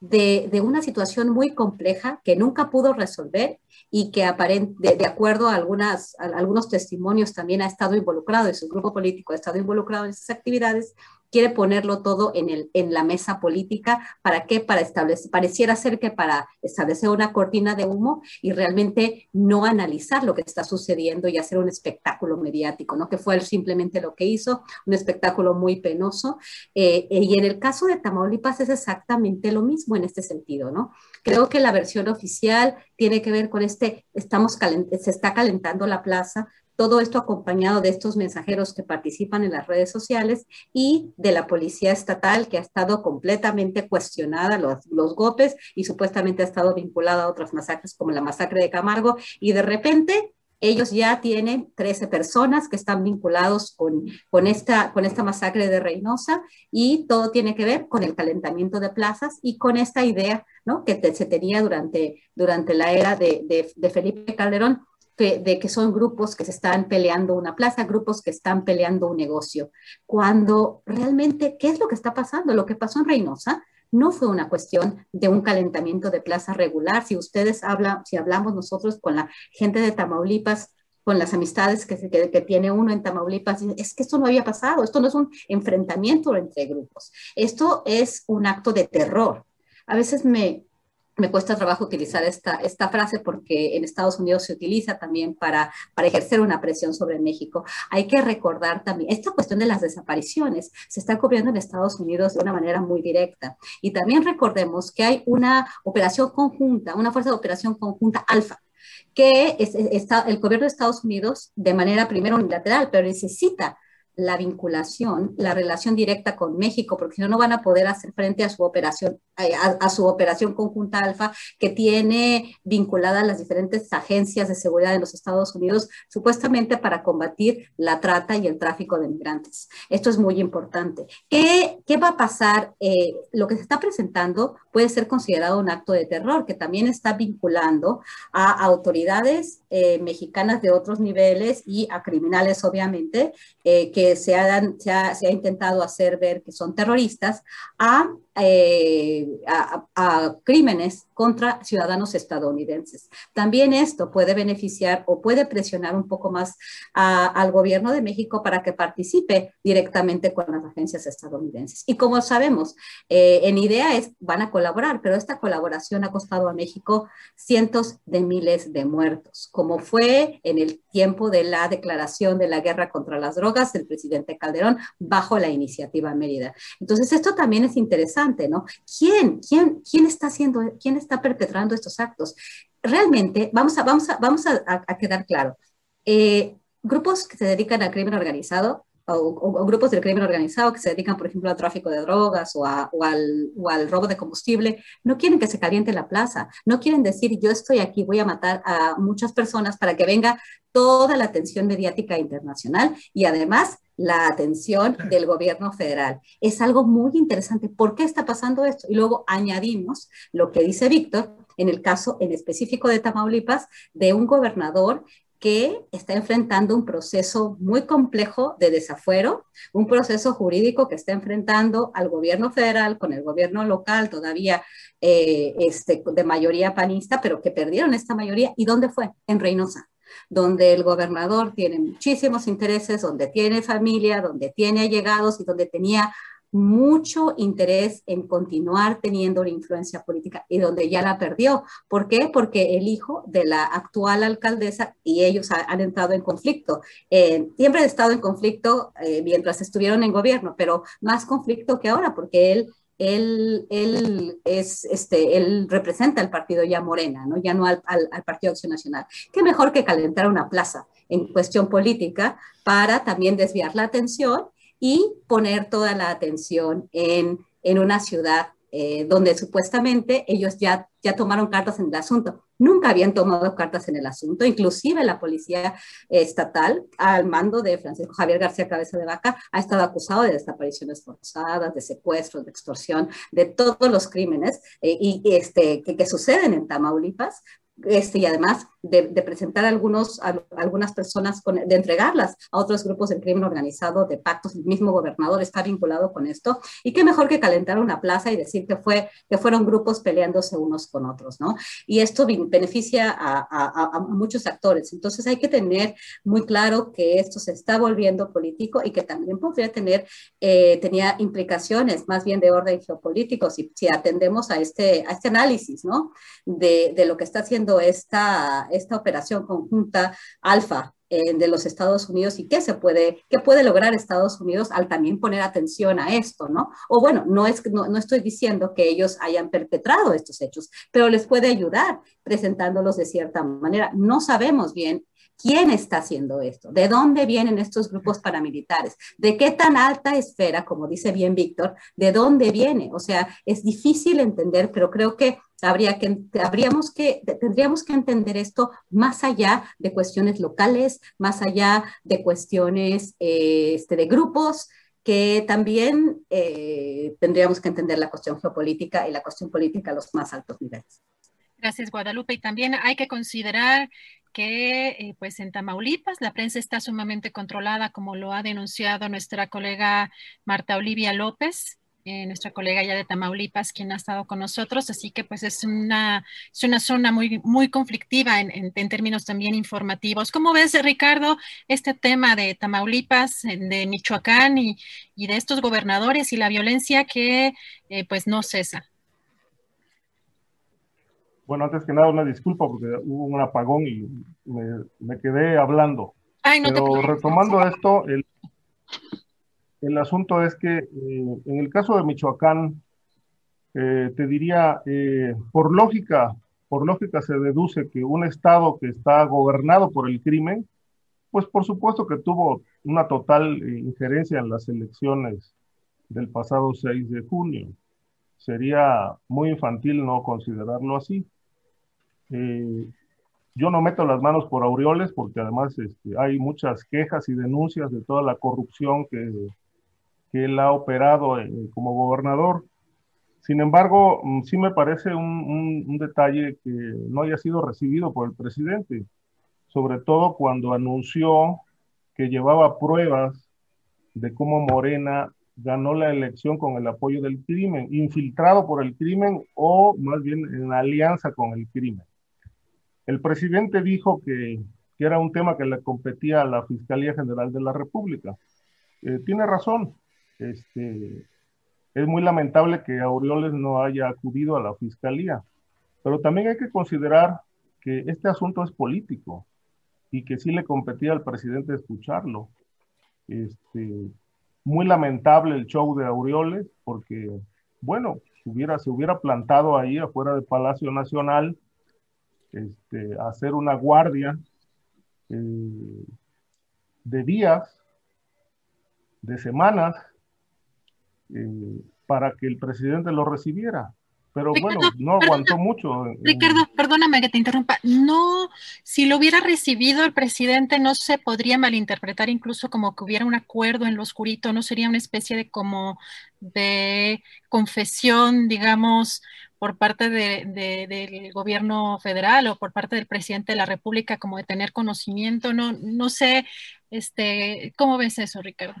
de, una situación muy compleja que nunca pudo resolver y que de, de, acuerdo a, algunas, algunos testimonios también ha estado involucrado, y su grupo político ha estado involucrado en esas actividades, quiere ponerlo todo en, el, en la mesa política. ¿Para qué? Para establecer, pareciera ser que para establecer una cortina de humo y realmente no analizar lo que está sucediendo y hacer un espectáculo mediático, ¿no? Que fue simplemente lo que hizo, un espectáculo muy penoso. Eh, eh, y en el caso de Tamaulipas es exactamente lo mismo en este sentido, ¿no? Creo que la versión oficial tiene que ver con este, estamos se está calentando la plaza, todo esto acompañado de estos mensajeros que participan en las redes sociales y de la policía estatal que ha estado completamente cuestionada, los, los golpes y supuestamente ha estado vinculada a otras masacres como la masacre de Camargo y de repente ellos ya tienen 13 personas que están vinculados con, con, esta, con esta masacre de Reynosa y todo tiene que ver con el calentamiento de plazas y con esta idea ¿no? que se tenía durante, durante la era de, de Felipe Calderón de que son grupos que se están peleando una plaza, grupos que están peleando un negocio. Cuando realmente, ¿qué es lo que está pasando? Lo que pasó en Reynosa no fue una cuestión de un calentamiento de plaza regular. Si ustedes hablan, si hablamos nosotros con la gente de Tamaulipas, con las amistades que, que, que, tiene uno en Tamaulipas, es que esto no había pasado, esto no es un enfrentamiento entre grupos, esto es un acto de terror. A veces me, me cuesta trabajo utilizar esta, esta frase porque en Estados Unidos se utiliza también para, para ejercer una presión sobre México. Hay que recordar también, esta cuestión de las desapariciones se está cubriendo en Estados Unidos de una manera muy directa. Y también recordemos que hay una operación conjunta, una fuerza de operación conjunta alfa, que es, está, el gobierno de Estados Unidos de manera primero unilateral, pero necesita la vinculación, la relación directa con México, porque si no, no van a poder hacer frente a su operación, a, su operación conjunta alfa, que tiene vinculadas las diferentes agencias de seguridad de los Estados Unidos, supuestamente para combatir la trata y el tráfico de migrantes. Esto es muy importante. ¿Qué, qué va a pasar? Eh, lo que se está presentando puede ser considerado un acto de terror, que también está vinculando a autoridades eh, mexicanas de otros niveles y a criminales, obviamente, eh, que se, se, ha, se ha intentado hacer ver que son terroristas, a eh, a, crímenes contra ciudadanos estadounidenses. También esto puede beneficiar o puede presionar un poco más al gobierno de México para que participe directamente con las agencias estadounidenses. Y como sabemos, eh, en idea es, van a colaborar, pero esta colaboración ha costado a México cientos de miles de muertos, como fue en el tiempo de la declaración de la guerra contra las drogas del presidente Calderón bajo la iniciativa Mérida. Entonces, esto también es interesante ¿no? ¿Quién, quién, quién está haciendo, quién está perpetrando estos actos? Realmente, vamos a, vamos a, vamos a, quedar claro. Eh, grupos que se dedican al crimen organizado o, grupos del crimen organizado que se dedican, por ejemplo, al tráfico de drogas o, o, al, o, al, robo de combustible, no quieren que se caliente la plaza, no quieren decir yo estoy aquí, voy a matar a muchas personas para que venga toda la atención mediática internacional y además la atención del gobierno federal. Es algo muy interesante. ¿Por qué está pasando esto? Y luego añadimos lo que dice Víctor en el caso en específico de Tamaulipas, de un gobernador que está enfrentando un proceso muy complejo de desafuero, un proceso jurídico que está enfrentando al gobierno federal con el gobierno local todavía eh, este, de mayoría panista, pero que perdieron esta mayoría. ¿Y dónde fue? En Reynosa donde el gobernador tiene muchísimos intereses, donde tiene familia, donde tiene allegados y donde tenía mucho interés en continuar teniendo una influencia política y donde ya la perdió. ¿Por qué? Porque el hijo de la actual alcaldesa y ellos han entrado en conflicto. Eh, siempre han estado en conflicto eh, mientras estuvieron en gobierno, pero más conflicto que ahora porque él él, él, es, este, él representa al partido ya Morena, ¿no? ya no al, al, Partido Acción Nacional. ¿Qué mejor que calentar una plaza en cuestión política para también desviar la atención y poner toda la atención en, en una ciudad eh, donde supuestamente ellos ya, ya tomaron cartas en el asunto. Nunca habían tomado cartas en el asunto, inclusive la policía estatal, al mando de Francisco Javier García Cabeza de Vaca, ha estado acusado de desapariciones forzadas, de secuestros, de extorsión, de todos los crímenes eh, y, este, que, que suceden en Tamaulipas, este, y además de, presentar algunos, a, algunas personas, de entregarlas a otros grupos del crimen organizado, de pactos, el mismo gobernador está vinculado con esto, y qué mejor que calentar una plaza y decir que, fue, que fueron grupos peleándose unos con otros, ¿no? Y esto beneficia a, a muchos actores, entonces hay que tener muy claro que esto se está volviendo político y que también podría tener, eh, tenía implicaciones más bien de orden geopolítico si, si atendemos a este, a este análisis, ¿no? De, de lo que está haciendo esta, esta operación conjunta alfa eh, de los Estados Unidos y qué se puede, qué puede lograr Estados Unidos al también poner atención a esto, ¿no? O bueno, no, es, no, no estoy diciendo que ellos hayan perpetrado estos hechos, pero les puede ayudar presentándolos de cierta manera. No sabemos bien ¿Quién está haciendo esto? ¿De dónde vienen estos grupos paramilitares? ¿De qué tan alta esfera, como dice bien Víctor, de dónde viene? O sea, es difícil entender, pero creo que Habría que, habríamos que, tendríamos que entender esto más allá de cuestiones locales, más allá de cuestiones eh, este, de grupos, que también eh, tendríamos que entender la cuestión geopolítica y la cuestión política a los más altos niveles. Gracias, Guadalupe. Y también hay que considerar que eh, pues en Tamaulipas la prensa está sumamente controlada, como lo ha denunciado nuestra colega Marta Olivia López, eh, nuestra colega ya de Tamaulipas, quien ha estado con nosotros. Así que pues es una, es una zona muy, muy conflictiva en, en, términos también informativos. ¿Cómo ves, Ricardo, este tema de Tamaulipas, de Michoacán y, y de estos gobernadores y la violencia que eh, pues no cesa? Bueno, antes que nada, una disculpa porque hubo un apagón y me, quedé hablando. Pero retomando esto, el, el, asunto es que eh, en el caso de Michoacán, eh, te diría, eh, por lógica, por lógica se deduce que un estado que está gobernado por el crimen, pues por supuesto que tuvo una total injerencia en las elecciones del pasado 6 de junio. Sería muy infantil no considerarlo así. Yo no meto las manos por Aureoles porque además este, hay muchas quejas y denuncias de toda la corrupción que, que él ha operado eh, como gobernador. Sin embargo, mm, sí me parece un, un, detalle que no haya sido recibido por el presidente, sobre todo cuando anunció que llevaba pruebas de cómo Morena ganó la elección con el apoyo del crimen, infiltrado por el crimen o más bien en alianza con el crimen. El presidente dijo que, era un tema que le competía a la Fiscalía General de la República. Eh, tiene razón. Este, es muy lamentable que Aureoles no haya acudido a la Fiscalía, pero también hay que considerar que este asunto es político y que sí le competía al presidente escucharlo. Este, muy lamentable el show de Aureoles porque, bueno, hubiera, se hubiera plantado ahí afuera del Palacio Nacional este, hacer una guardia eh, de días, de semanas, eh, para que el presidente lo recibiera. Pero bueno, no aguantó mucho. Ricardo, perdóname que te interrumpa. No, si lo hubiera recibido el presidente, no se podría malinterpretar incluso como que hubiera un acuerdo en lo oscurito, no sería una especie de como de confesión, digamos, por parte de, de, del gobierno federal o por parte del presidente de la República como de tener conocimiento. No, no sé, este, ¿cómo ves eso, Ricardo?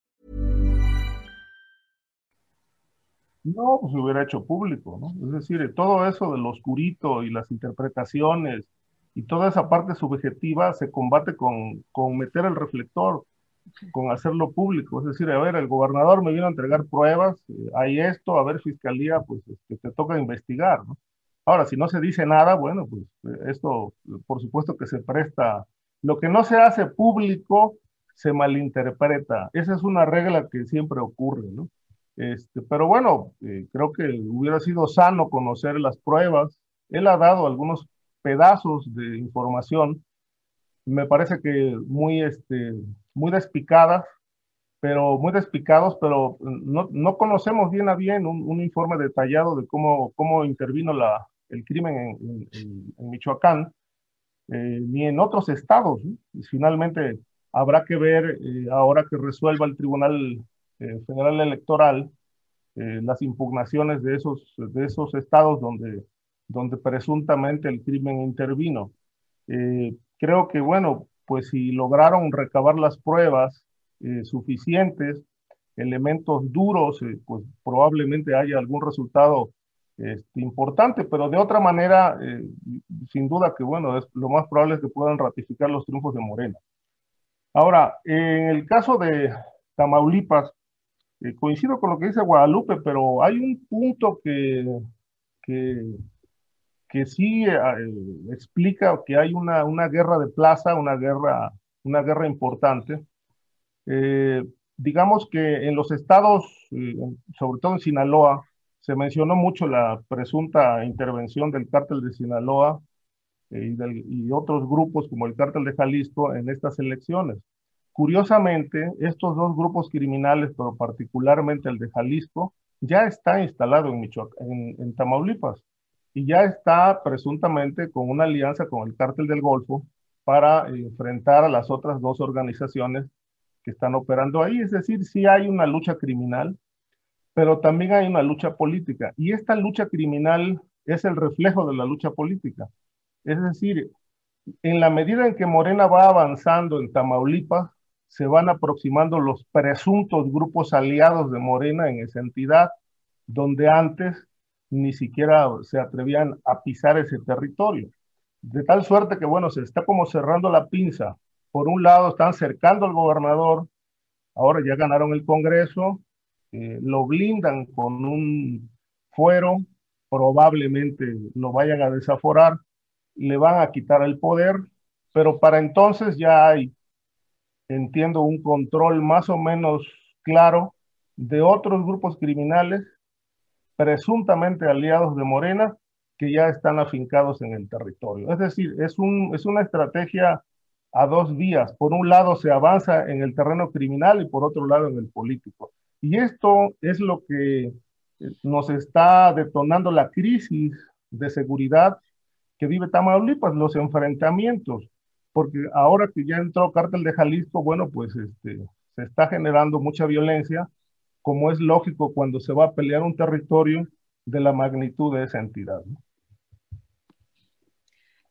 No, pues hubiera hecho público, ¿no? Es decir, todo eso del oscurito y las interpretaciones y toda esa parte subjetiva se combate con, con meter el reflector con hacerlo público. Es decir, a ver, el gobernador me vino a entregar pruebas, eh, hay esto, a ver, fiscalía, pues este, te toca investigar, ¿no? Ahora, si no se dice nada, bueno, pues eh, esto, por supuesto que se presta. Lo que no se hace público se malinterpreta. Esa es una regla que siempre ocurre, ¿no? Este, pero bueno, eh, creo que hubiera sido sano conocer las pruebas. Él ha dado algunos pedazos de información, me parece que muy, este, muy despicadas, pero muy despicados, pero no, no conocemos bien a bien un, un, informe detallado de cómo, cómo intervino la, el crimen en, en, en Michoacán, eh, ni en otros estados. Y finalmente habrá que ver, eh, ahora que resuelva el Tribunal Federal Electoral, eh, las impugnaciones de esos, de esos estados donde, donde presuntamente el crimen intervino. Eh, creo que, bueno, pues si lograron recabar las pruebas eh, suficientes, elementos duros, eh, pues probablemente haya algún resultado este, importante, pero de otra manera, eh, sin duda que, bueno, es, lo más probable es que puedan ratificar los triunfos de Morena. Ahora, en el caso de Tamaulipas, eh, coincido con lo que dice Guadalupe, pero hay un punto que, que, que sí eh, explica que hay una, una, guerra de plaza, una guerra, una guerra importante. Eh, digamos que en los estados, eh, sobre todo en Sinaloa, se mencionó mucho la presunta intervención del cártel de Sinaloa eh, y, del, y otros grupos como el cártel de Jalisco en estas elecciones. Curiosamente, estos dos grupos criminales, pero particularmente el de Jalisco, ya está instalado en, en, Tamaulipas y ya está presuntamente con una alianza con el cártel del Golfo para enfrentar a las otras dos organizaciones que están operando ahí. Es decir, sí hay una lucha criminal, pero también hay una lucha política. Y esta lucha criminal es el reflejo de la lucha política. Es decir, en la medida en que Morena va avanzando en Tamaulipas, se van aproximando los presuntos grupos aliados de Morena en esa entidad, donde antes ni siquiera se atrevían a pisar ese territorio. De tal suerte que, bueno, se está como cerrando la pinza. Por un lado, están cercando al gobernador, ahora ya ganaron el Congreso, eh, lo blindan con un fuero, probablemente lo vayan a desaforar, le van a quitar el poder, pero para entonces ya hay entiendo, un control más o menos claro de otros grupos criminales presuntamente aliados de Morena que ya están afincados en el territorio. Es decir, es, un, es una estrategia a dos vías. Por un lado se avanza en el terreno criminal y por otro lado en el político. Y esto es lo que nos está detonando la crisis de seguridad que vive Tamaulipas, los enfrentamientos porque ahora que ya entró Cártel de Jalisco, bueno, pues este, se está generando mucha violencia, como es lógico cuando se va a pelear un territorio de la magnitud de esa entidad. ¿no?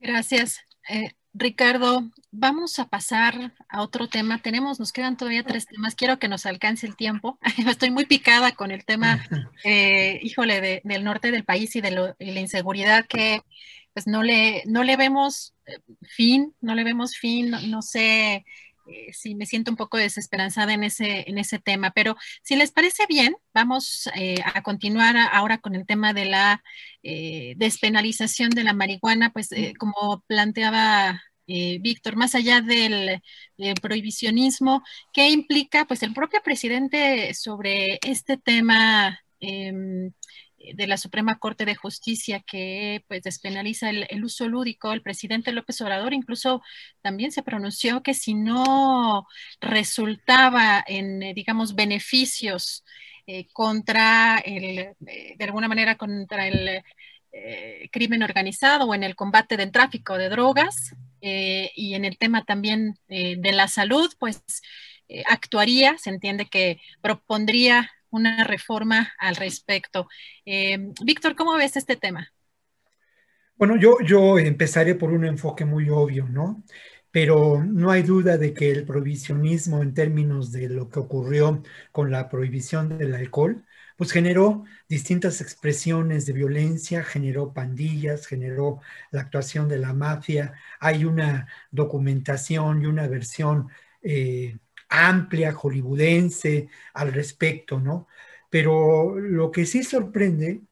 Gracias. Eh, Ricardo, vamos a pasar a otro tema. Tenemos, nos quedan todavía tres temas. Quiero que nos alcance el tiempo. Estoy muy picada con el tema, eh, híjole, de, del norte del país y de, lo, y la inseguridad que pues no le, no le vemos eh, fin, no le vemos fin, no, sé eh, si me siento un poco desesperanzada en ese, en ese tema, pero si les parece bien, vamos eh, a continuar ahora con el tema de la eh, despenalización de la marihuana, pues eh, como planteaba Víctor, más allá del, del, prohibicionismo, ¿qué implica pues el propio presidente sobre este tema? Em, de la Suprema Corte de Justicia que pues despenaliza el, el, uso lúdico, el presidente López Obrador incluso también se pronunció que si no resultaba en, eh, digamos, beneficios eh, contra el, eh, de alguna manera contra el crimen organizado o en el combate del tráfico de drogas y en el tema también de la salud, pues actuaría, se entiende que propondría una reforma al respecto. Eh, Víctor, ¿cómo ves este tema? Bueno, yo, yo empezaré por un enfoque muy obvio, ¿no? Pero no hay duda de que el prohibicionismo en términos de lo que ocurrió con la prohibición del alcohol, pues generó distintas expresiones de violencia, generó pandillas, generó la actuación de la mafia. Hay una documentación y una versión eh, amplia, hollywoodense al respecto, ¿no? Pero lo que sí sorprende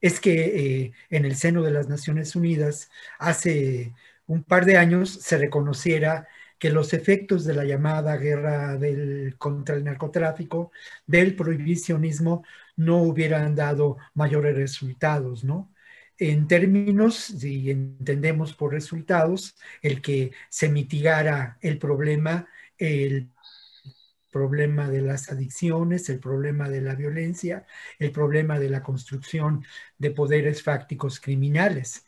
es que eh, en el seno de las Naciones Unidas hace un par de años se reconociera que los efectos de la llamada guerra del, contra el narcotráfico, del prohibicionismo, no hubieran dado mayores resultados, ¿no? En términos, si entendemos por resultados, el que se mitigara el problema, el problema de las adicciones, el problema de la violencia, el problema de la construcción de poderes fácticos criminales.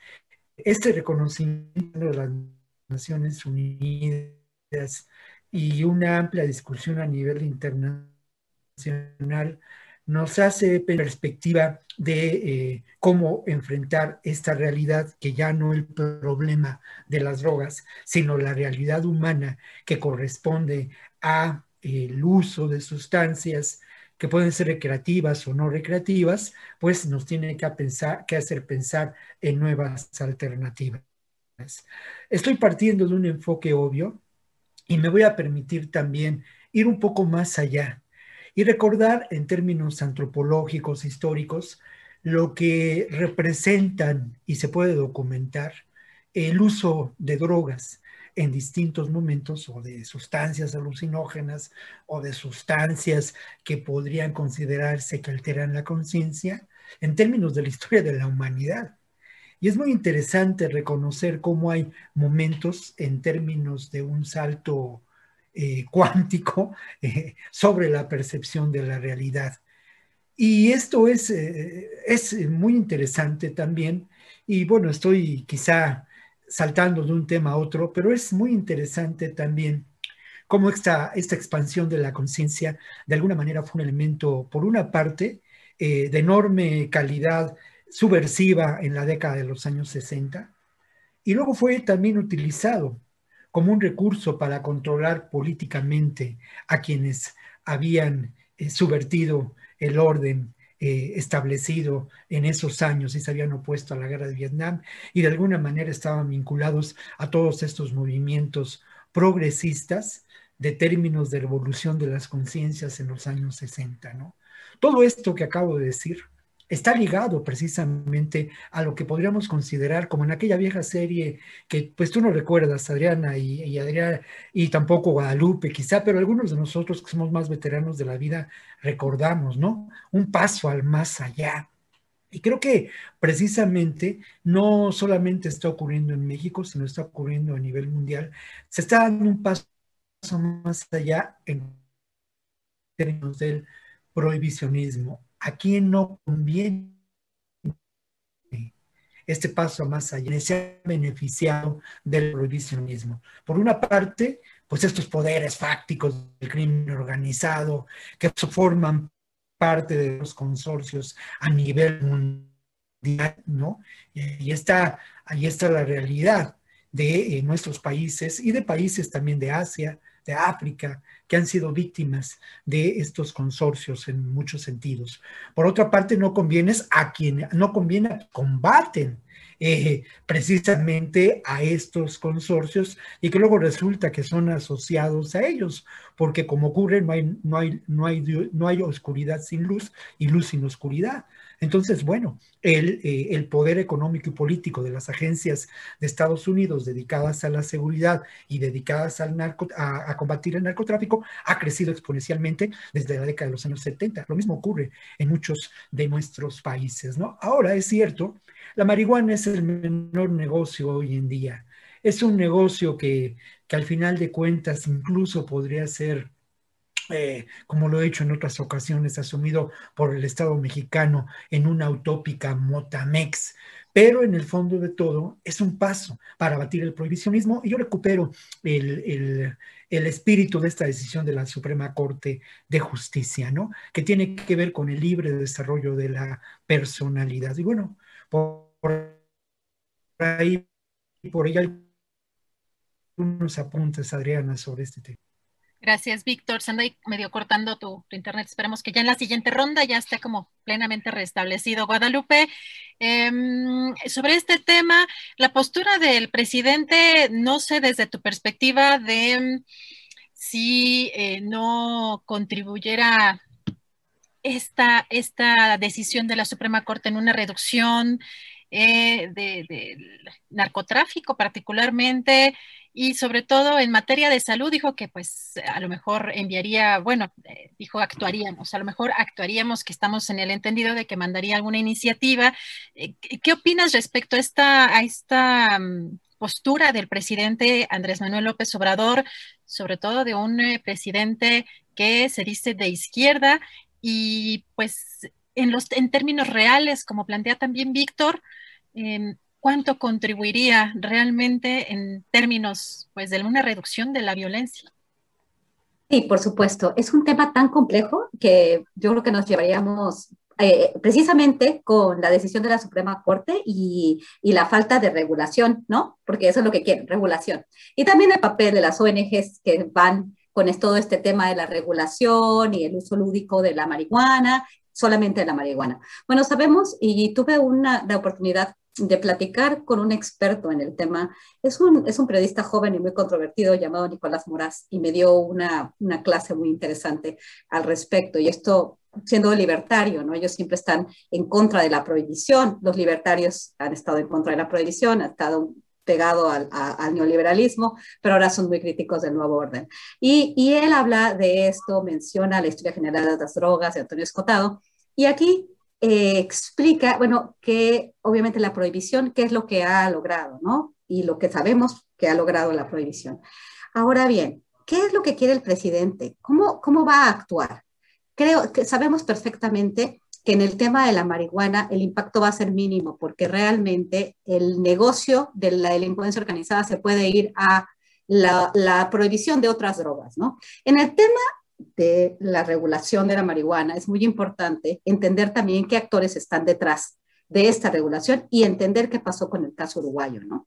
Este reconocimiento de las Naciones Unidas y una amplia discusión a nivel internacional nos hace perspectiva de eh, cómo enfrentar esta realidad que ya no el problema de las drogas, sino la realidad humana que corresponde a el uso de sustancias que pueden ser recreativas o no recreativas, pues nos tiene que, pensar, que hacer pensar en nuevas alternativas. Estoy partiendo de un enfoque obvio y me voy a permitir también ir un poco más allá y recordar en términos antropológicos, históricos, lo que representan y se puede documentar el uso de drogas en distintos momentos o de sustancias alucinógenas o de sustancias que podrían considerarse que alteran la conciencia en términos de la historia de la humanidad. Y es muy interesante reconocer cómo hay momentos en términos de un salto eh, cuántico eh, sobre la percepción de la realidad. Y esto es, eh, es muy interesante también. Y bueno, estoy quizá saltando de un tema a otro, pero es muy interesante también cómo esta, esta expansión de la conciencia de alguna manera fue un elemento, por una parte, eh, de enorme calidad subversiva en la década de los años 60, y luego fue también utilizado como un recurso para controlar políticamente a quienes habían eh, subvertido el orden eh, establecido en esos años y se habían opuesto a la guerra de Vietnam y de alguna manera estaban vinculados a todos estos movimientos progresistas de términos de revolución de las conciencias en los años 60. ¿no? Todo esto que acabo de decir está ligado precisamente a lo que podríamos considerar como en aquella vieja serie que pues tú no recuerdas, Adriana y, y Adriana, y tampoco Guadalupe quizá, pero algunos de nosotros que somos más veteranos de la vida recordamos, ¿no? Un paso al más allá. Y creo que precisamente no solamente está ocurriendo en México, sino está ocurriendo a nivel mundial. Se está dando un paso más allá en términos del prohibicionismo ¿A quién no conviene este paso más allá? Se ha beneficiado del prohibicionismo. Por una parte, pues estos poderes fácticos del crimen organizado que forman parte de los consorcios a nivel mundial, ¿no? Y está, ahí está la realidad de eh, nuestros países y de países también de Asia, de África, que han sido víctimas de estos consorcios en muchos sentidos. Por otra parte, no conviene a quien no conviene a combaten eh, precisamente a estos consorcios y que luego resulta que son asociados a ellos, porque como ocurre, no hay, no hay, no hay, no hay oscuridad sin luz y luz sin oscuridad. Entonces, bueno, el, eh, el, poder económico y político de las agencias de Estados Unidos dedicadas a la seguridad y dedicadas al narco, a, combatir el narcotráfico ha crecido exponencialmente desde la década de los años 70. Lo mismo ocurre en muchos de nuestros países, ¿no? Ahora es cierto, la marihuana es el menor negocio hoy en día. Es un negocio que al final de cuentas incluso podría ser eh, como lo he hecho en otras ocasiones, asumido por el Estado mexicano en una utópica Motamex. Pero en el fondo de todo es un paso para abatir el prohibicionismo y yo recupero el, el espíritu de esta decisión de la Suprema Corte de Justicia, ¿no? Que tiene que ver con el libre desarrollo de la personalidad. Y bueno, por, ahí, por ahí algunos apuntes, Adriana, sobre este tema. Gracias, Víctor. Se anda medio cortando tu, internet. Esperemos que ya en la siguiente ronda ya esté como plenamente restablecido. Guadalupe, em, sobre este tema, la postura del presidente, no sé desde tu perspectiva de em, si eh, no contribuyera esta, esta decisión de la Suprema Corte en una reducción eh, del narcotráfico particularmente y sobre todo en materia de salud dijo que pues a lo mejor enviaría, bueno, eh, dijo actuaríamos, a lo mejor actuaríamos, que estamos en el entendido de que mandaría alguna iniciativa. Eh, ¿Qué opinas respecto a esta, a esta mm, postura del presidente Andrés Manuel López Obrador, sobre todo de un eh, presidente que se dice de izquierda y pues en, los, en términos reales, como plantea también Víctor, em, ¿cuánto contribuiría realmente en términos pues, de una reducción de la violencia? Sí, por supuesto. Es un tema tan complejo que yo creo que nos llevaríamos eh, precisamente con la decisión de la Suprema Corte y, y, la falta de regulación, ¿no? Porque eso es lo que quieren, regulación. Y también el papel de las ONGs que van con todo este tema de la regulación y el uso lúdico de la marihuana, solamente de la marihuana. Bueno, sabemos, y tuve una, la oportunidad de platicar con un experto en el tema. Es un, es un periodista joven y muy controvertido llamado Nicolás Moraz y me dio una, una clase muy interesante al respecto. Y esto siendo libertario, ¿no? Ellos siempre están en contra de la prohibición. Los libertarios han estado en contra de la prohibición, han estado pegado al, al, neoliberalismo, pero ahora son muy críticos del nuevo orden. Y, y, él habla de esto, menciona la historia general de las drogas de Antonio Escotado, y aquí eh, explica, bueno, que obviamente la prohibición, qué es lo que ha logrado, ¿no? Y lo que sabemos que ha logrado la prohibición. Ahora bien, ¿qué es lo que quiere el presidente? ¿Cómo, cómo va a actuar? Creo que sabemos perfectamente que en el tema de la marihuana el impacto va a ser mínimo porque realmente el negocio de la delincuencia organizada se puede ir a la, la prohibición de otras drogas, ¿no? En el tema de la regulación de la marihuana es muy importante entender también qué actores están detrás de esta regulación y entender qué pasó con el caso uruguayo, ¿no?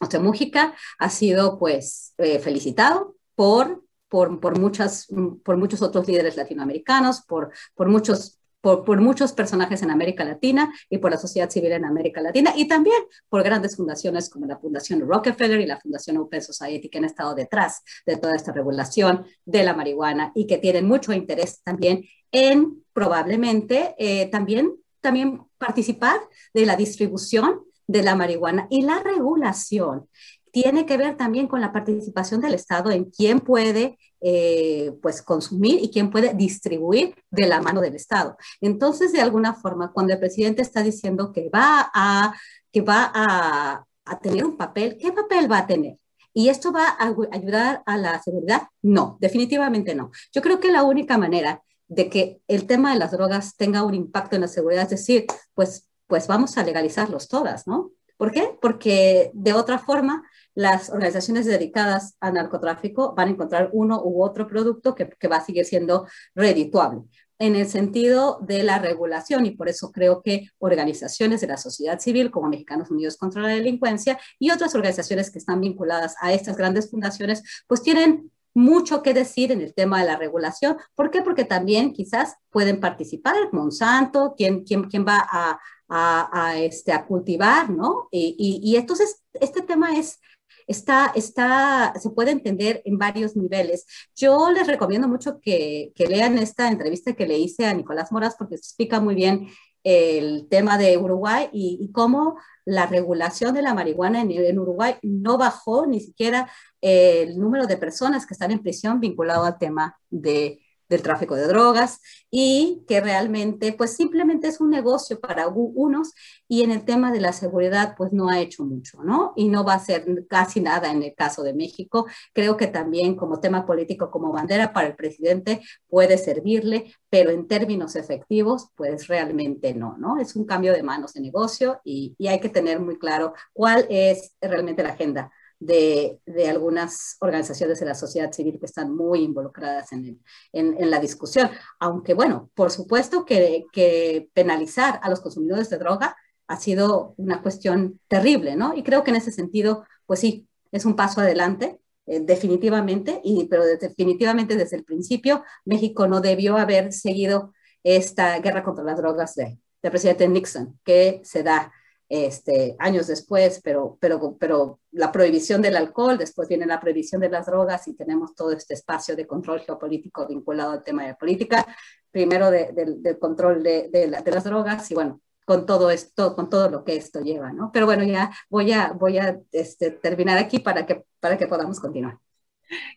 José Mújica ha sido pues eh, felicitado por por, por, muchas, por muchos otros líderes latinoamericanos, por, por muchos por, muchos personajes en América Latina y por la sociedad civil en América Latina y también por grandes fundaciones como la Fundación Rockefeller y la Fundación Open Society que han estado detrás de toda esta regulación de la marihuana y que tienen mucho interés también en probablemente eh, también, también participar de la distribución de la marihuana y la regulación. Tiene que ver también con la participación del Estado en quién puede eh, pues consumir y quién puede distribuir de la mano del Estado. Entonces, de alguna forma, cuando el presidente está diciendo que va a, que va a, tener un papel, ¿qué papel va a tener? ¿Y esto va a ayudar a la seguridad? No, definitivamente no. Yo creo que la única manera de que el tema de las drogas tenga un impacto en la seguridad es decir, pues, pues vamos a legalizarlos todas, ¿no? ¿Por qué? Porque de otra forma las organizaciones dedicadas al narcotráfico van a encontrar uno u otro producto que, va a seguir siendo redituable en el sentido de la regulación y por eso creo que organizaciones de la sociedad civil como Mexicanos Unidos contra la Delincuencia y otras organizaciones que están vinculadas a estas grandes fundaciones, pues tienen mucho que decir en el tema de la regulación. ¿Por qué? Porque también quizás pueden participar Monsanto, quién, quién, quién va a, a, este, a cultivar, ¿no? Y, y, entonces este tema es está, está, se puede entender en varios niveles. Yo les recomiendo mucho que, que lean esta entrevista que le hice a Nicolás Moraz porque explica muy bien el tema de Uruguay y, cómo la regulación de la marihuana en, en, Uruguay no bajó ni siquiera el número de personas que están en prisión vinculado al tema de del tráfico de drogas y que realmente pues simplemente es un negocio para unos y en el tema de la seguridad pues no ha hecho mucho, ¿no? Y no va a ser casi nada en el caso de México. Creo que también como tema político, como bandera para el presidente puede servirle, pero en términos efectivos pues realmente no, ¿no? Es un cambio de manos de negocio y, y hay que tener muy claro cuál es realmente la agenda de, algunas organizaciones de la sociedad civil que están muy involucradas en, en, la discusión. Aunque, bueno, por supuesto que, penalizar a los consumidores de droga ha sido una cuestión terrible, ¿no? Y creo que en ese sentido, pues sí, es un paso adelante, eh, definitivamente, y, pero definitivamente desde el principio México no debió haber seguido esta guerra contra las drogas de, del presidente Nixon, que se da este, años después, pero, pero, pero la prohibición del alcohol, después viene la prohibición de las drogas y tenemos todo este espacio de control geopolítico vinculado al tema de política, primero del control de, de, las drogas y bueno, con todo esto, con todo lo que esto lleva, ¿no? Pero bueno, ya voy a, voy a este, terminar aquí para que, para que podamos continuar.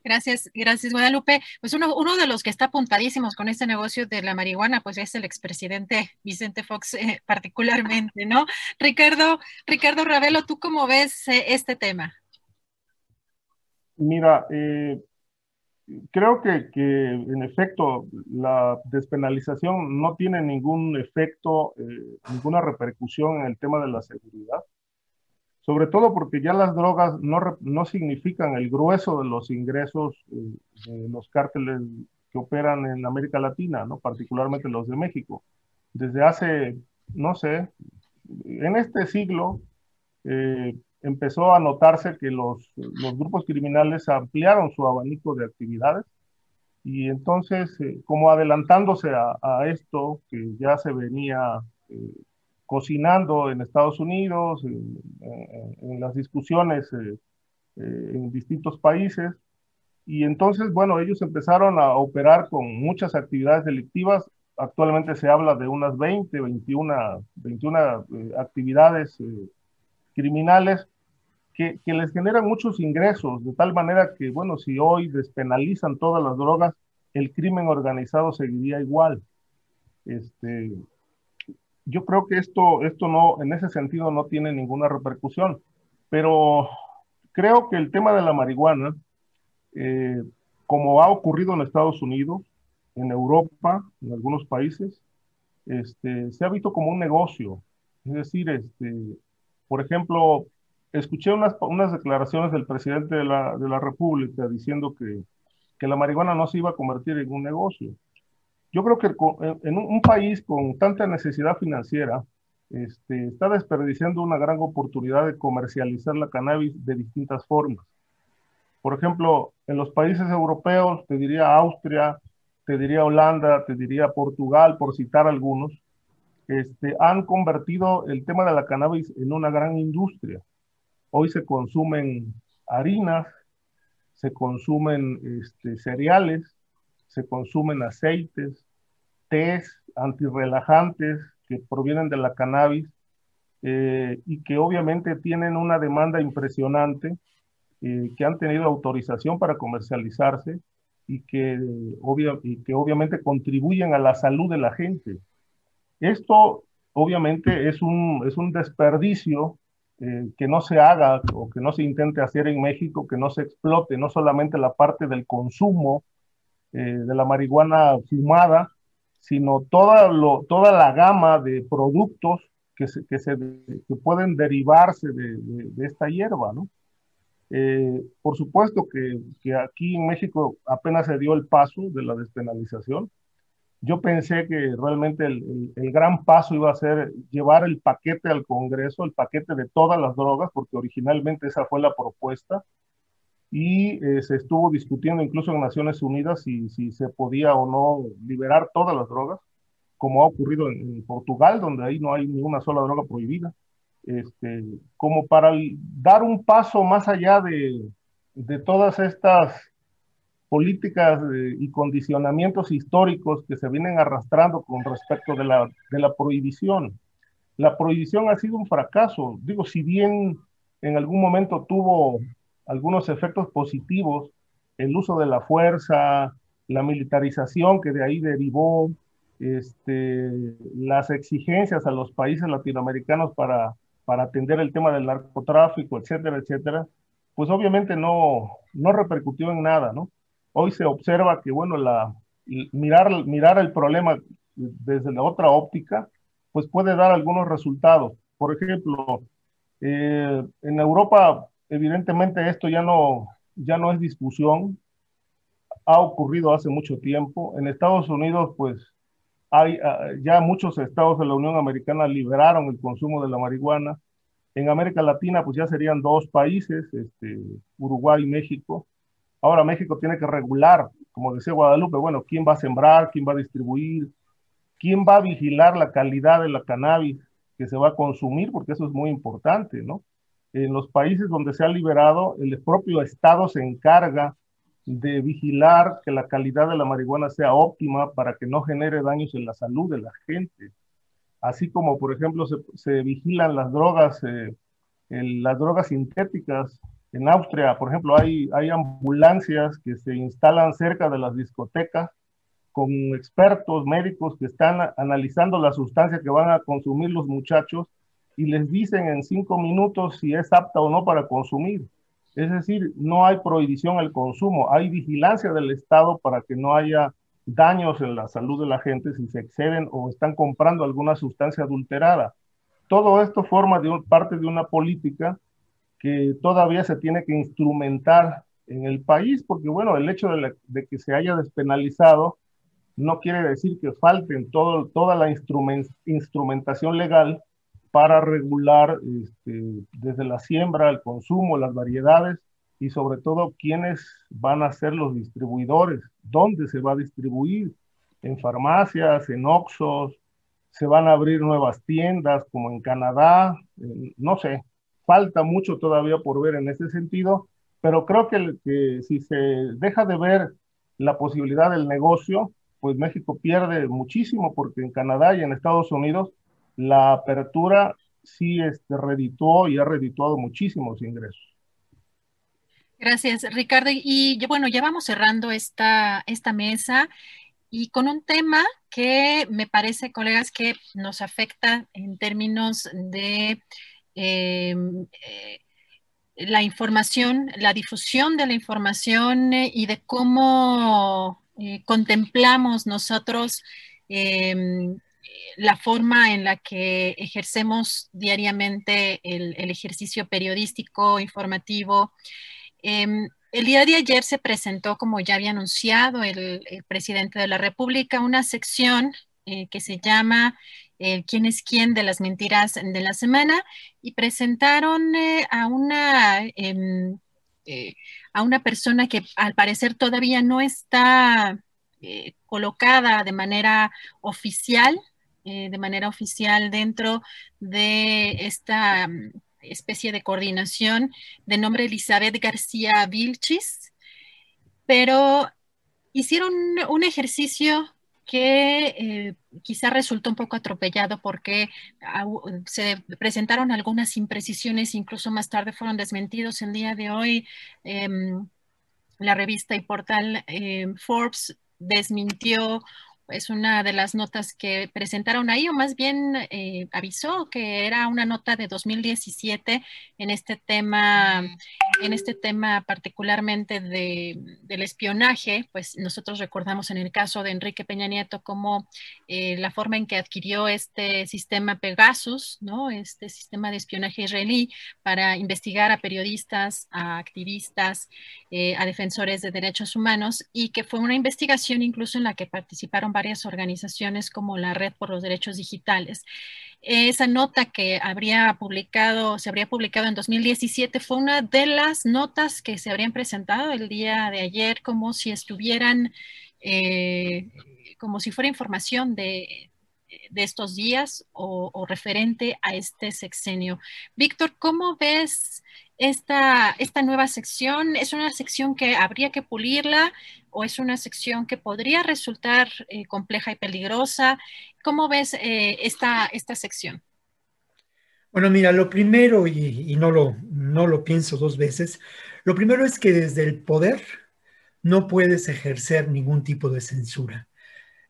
Gracias, gracias Guadalupe. Pues uno, uno de los que está apuntadísimos con este negocio de la marihuana, pues es el expresidente Vicente Fox eh, particularmente, ¿no? Ricardo, Ricardo Ravelo, ¿tú cómo ves eh, este tema? Mira, eh, creo que, que, en efecto la despenalización no tiene ningún efecto, ninguna repercusión en el tema de la seguridad sobre todo porque ya las drogas no, no significan el grueso de los ingresos eh, de los cárteles que operan en América Latina, ¿no? particularmente los de México. Desde hace, no sé, en este siglo eh, empezó a notarse que los, los, grupos criminales ampliaron su abanico de actividades y entonces, eh, como adelantándose a, a, esto que ya se venía cocinando en Estados Unidos, en, las discusiones eh, eh, en distintos países. Y entonces, bueno, ellos empezaron a operar con muchas actividades delictivas. Actualmente se habla de unas 20, 21, 21 actividades eh, criminales que, que, les generan muchos ingresos, de tal manera que, bueno, si hoy despenalizan todas las drogas, el crimen organizado seguiría igual. Este, yo creo que esto, esto no, en ese sentido no tiene ninguna repercusión, pero creo que el tema de la marihuana, eh, como ha ocurrido en Estados Unidos, en Europa, en algunos países, este, se ha visto como un negocio. Es decir, este, por ejemplo, escuché unas, declaraciones del presidente de la, de la República diciendo que, que la marihuana no se iba a convertir en un negocio yo creo que en un país con tanta necesidad financiera, este, está desperdiciando una gran oportunidad de comercializar la cannabis de distintas formas. Por ejemplo, en los países europeos, te diría Austria, te diría Holanda, te diría Portugal, por citar algunos, este, han convertido el tema de la cannabis en una gran industria. Hoy se consumen harinas, se consumen este, cereales, se consumen aceites, tés antirrelajantes que provienen de la cannabis eh, y que obviamente tienen una demanda impresionante, eh, que han tenido autorización para comercializarse y que, y que obviamente contribuyen a la salud de la gente. Esto obviamente es un, es un desperdicio eh, que no se haga o que no se intente hacer en México, que no se explote no solamente la parte del consumo de la marihuana fumada, sino toda, lo, toda la gama de productos que, se, que, se, que pueden derivarse de, de, esta hierba, ¿no? Eh, por supuesto que, que, aquí en México apenas se dio el paso de la despenalización. Yo pensé que realmente el, el, el, gran paso iba a ser llevar el paquete al Congreso, el paquete de todas las drogas, porque originalmente esa fue la propuesta, y eh, se estuvo discutiendo incluso en Naciones Unidas si, si, se podía o no liberar todas las drogas, como ha ocurrido en, Portugal, donde ahí no hay ninguna sola droga prohibida, este, como para dar un paso más allá de, de todas estas políticas eh, y condicionamientos históricos que se vienen arrastrando con respecto de la, de la prohibición. La prohibición ha sido un fracaso. Digo, si bien en algún momento tuvo algunos efectos positivos, el uso de la fuerza, la militarización que de ahí derivó, este, las exigencias a los países latinoamericanos para, para atender el tema del narcotráfico, etcétera, etcétera, pues obviamente no, no repercutió en nada, ¿no? Hoy se observa que, bueno, la, mirar, mirar el problema desde la otra óptica, pues puede dar algunos resultados. Por ejemplo, eh, en Europa evidentemente esto ya no, ya no es discusión, ha ocurrido hace mucho tiempo. En Estados Unidos, pues, hay ah, ya muchos estados de la Unión Americana liberaron el consumo de la marihuana. En América Latina, pues ya serían dos países, este, Uruguay y México. Ahora México tiene que regular, como decía Guadalupe, bueno, quién va a sembrar, quién va a distribuir, quién va a vigilar la calidad de la cannabis que se va a consumir, porque eso es muy importante, ¿no? En los países donde se ha liberado, el propio Estado se encarga de vigilar que la calidad de la marihuana sea óptima para que no genere daños en la salud de la gente. así como por ejemplo se, vigilan las drogas, eh, las drogas sintéticas. En Austria, por ejemplo, hay, hay ambulancias que se instalan cerca de las discotecas con expertos médicos que están analizando la sustancia que van a consumir los muchachos y les dicen en cinco minutos si es apta o no para consumir. Es decir, no hay prohibición al consumo, hay vigilancia del Estado para que no haya daños en la salud de la gente si se exceden o están comprando alguna sustancia adulterada. Todo esto forma parte de una política que todavía se tiene que instrumentar en el país, porque bueno, el hecho de, que se haya despenalizado no quiere decir que falten toda la instrumentación legal para regular este, desde la siembra, el consumo, las variedades y sobre todo quiénes van a ser los distribuidores, dónde se va a distribuir, en farmacias, en Oxos, se van a abrir nuevas tiendas como en Canadá, no sé, falta mucho todavía por ver en ese sentido, pero creo que, que si se deja de ver la posibilidad del negocio, pues México pierde muchísimo porque en Canadá y en Estados Unidos la apertura sí este, redituó y ha redituado muchísimos ingresos. Gracias, Ricardo. Y bueno, ya vamos cerrando esta, esta mesa y con un tema que me parece, colegas, que nos afecta en términos de em, eh, la información, la difusión de la información eh, y de cómo eh, contemplamos nosotros em, la forma en la que ejercemos diariamente el, ejercicio periodístico, informativo. Em, el día de ayer se presentó, como ya había anunciado el, presidente de la República, una sección eh, que se llama eh, ¿Quién es quién de las mentiras de la semana? Y presentaron eh, a una... Em, a una persona que al parecer todavía no está colocada de manera oficial eh, de manera oficial dentro de esta mm, especie de coordinación de nombre Elizabeth García Vilchis, pero hicieron un ejercicio que eh, quizá resultó un poco atropellado porque se presentaron algunas imprecisiones, incluso más tarde fueron desmentidos. El día de hoy, em, la revista y portal em, Forbes desmintió es una de las notas que presentaron ahí, o más bien eh, avisó que era una nota de 2017 en este tema, en este tema particularmente del espionaje, pues nosotros recordamos en el caso de Enrique Peña Nieto como eh, la forma en que adquirió este sistema Pegasus, ¿no? Este sistema de espionaje israelí para investigar a periodistas, a activistas, eh, a defensores de derechos humanos y que fue una investigación incluso en la que participaron varias organizaciones como la Red por los Derechos Digitales. Esa nota que habría publicado, se habría publicado en 2017 fue una de las notas que se habrían presentado el día de ayer como si estuvieran, eh, como si fuera información de, de estos días o, referente a este sexenio. Víctor, ¿cómo ves esta, esta nueva sección? ¿Es una sección que habría que pulirla o es una sección que podría resultar eh, compleja y peligrosa? ¿Cómo ves eh, esta, esta sección? Bueno, mira, lo primero, y, no, lo, no lo pienso dos veces, lo primero es que desde el poder no puedes ejercer ningún tipo de censura.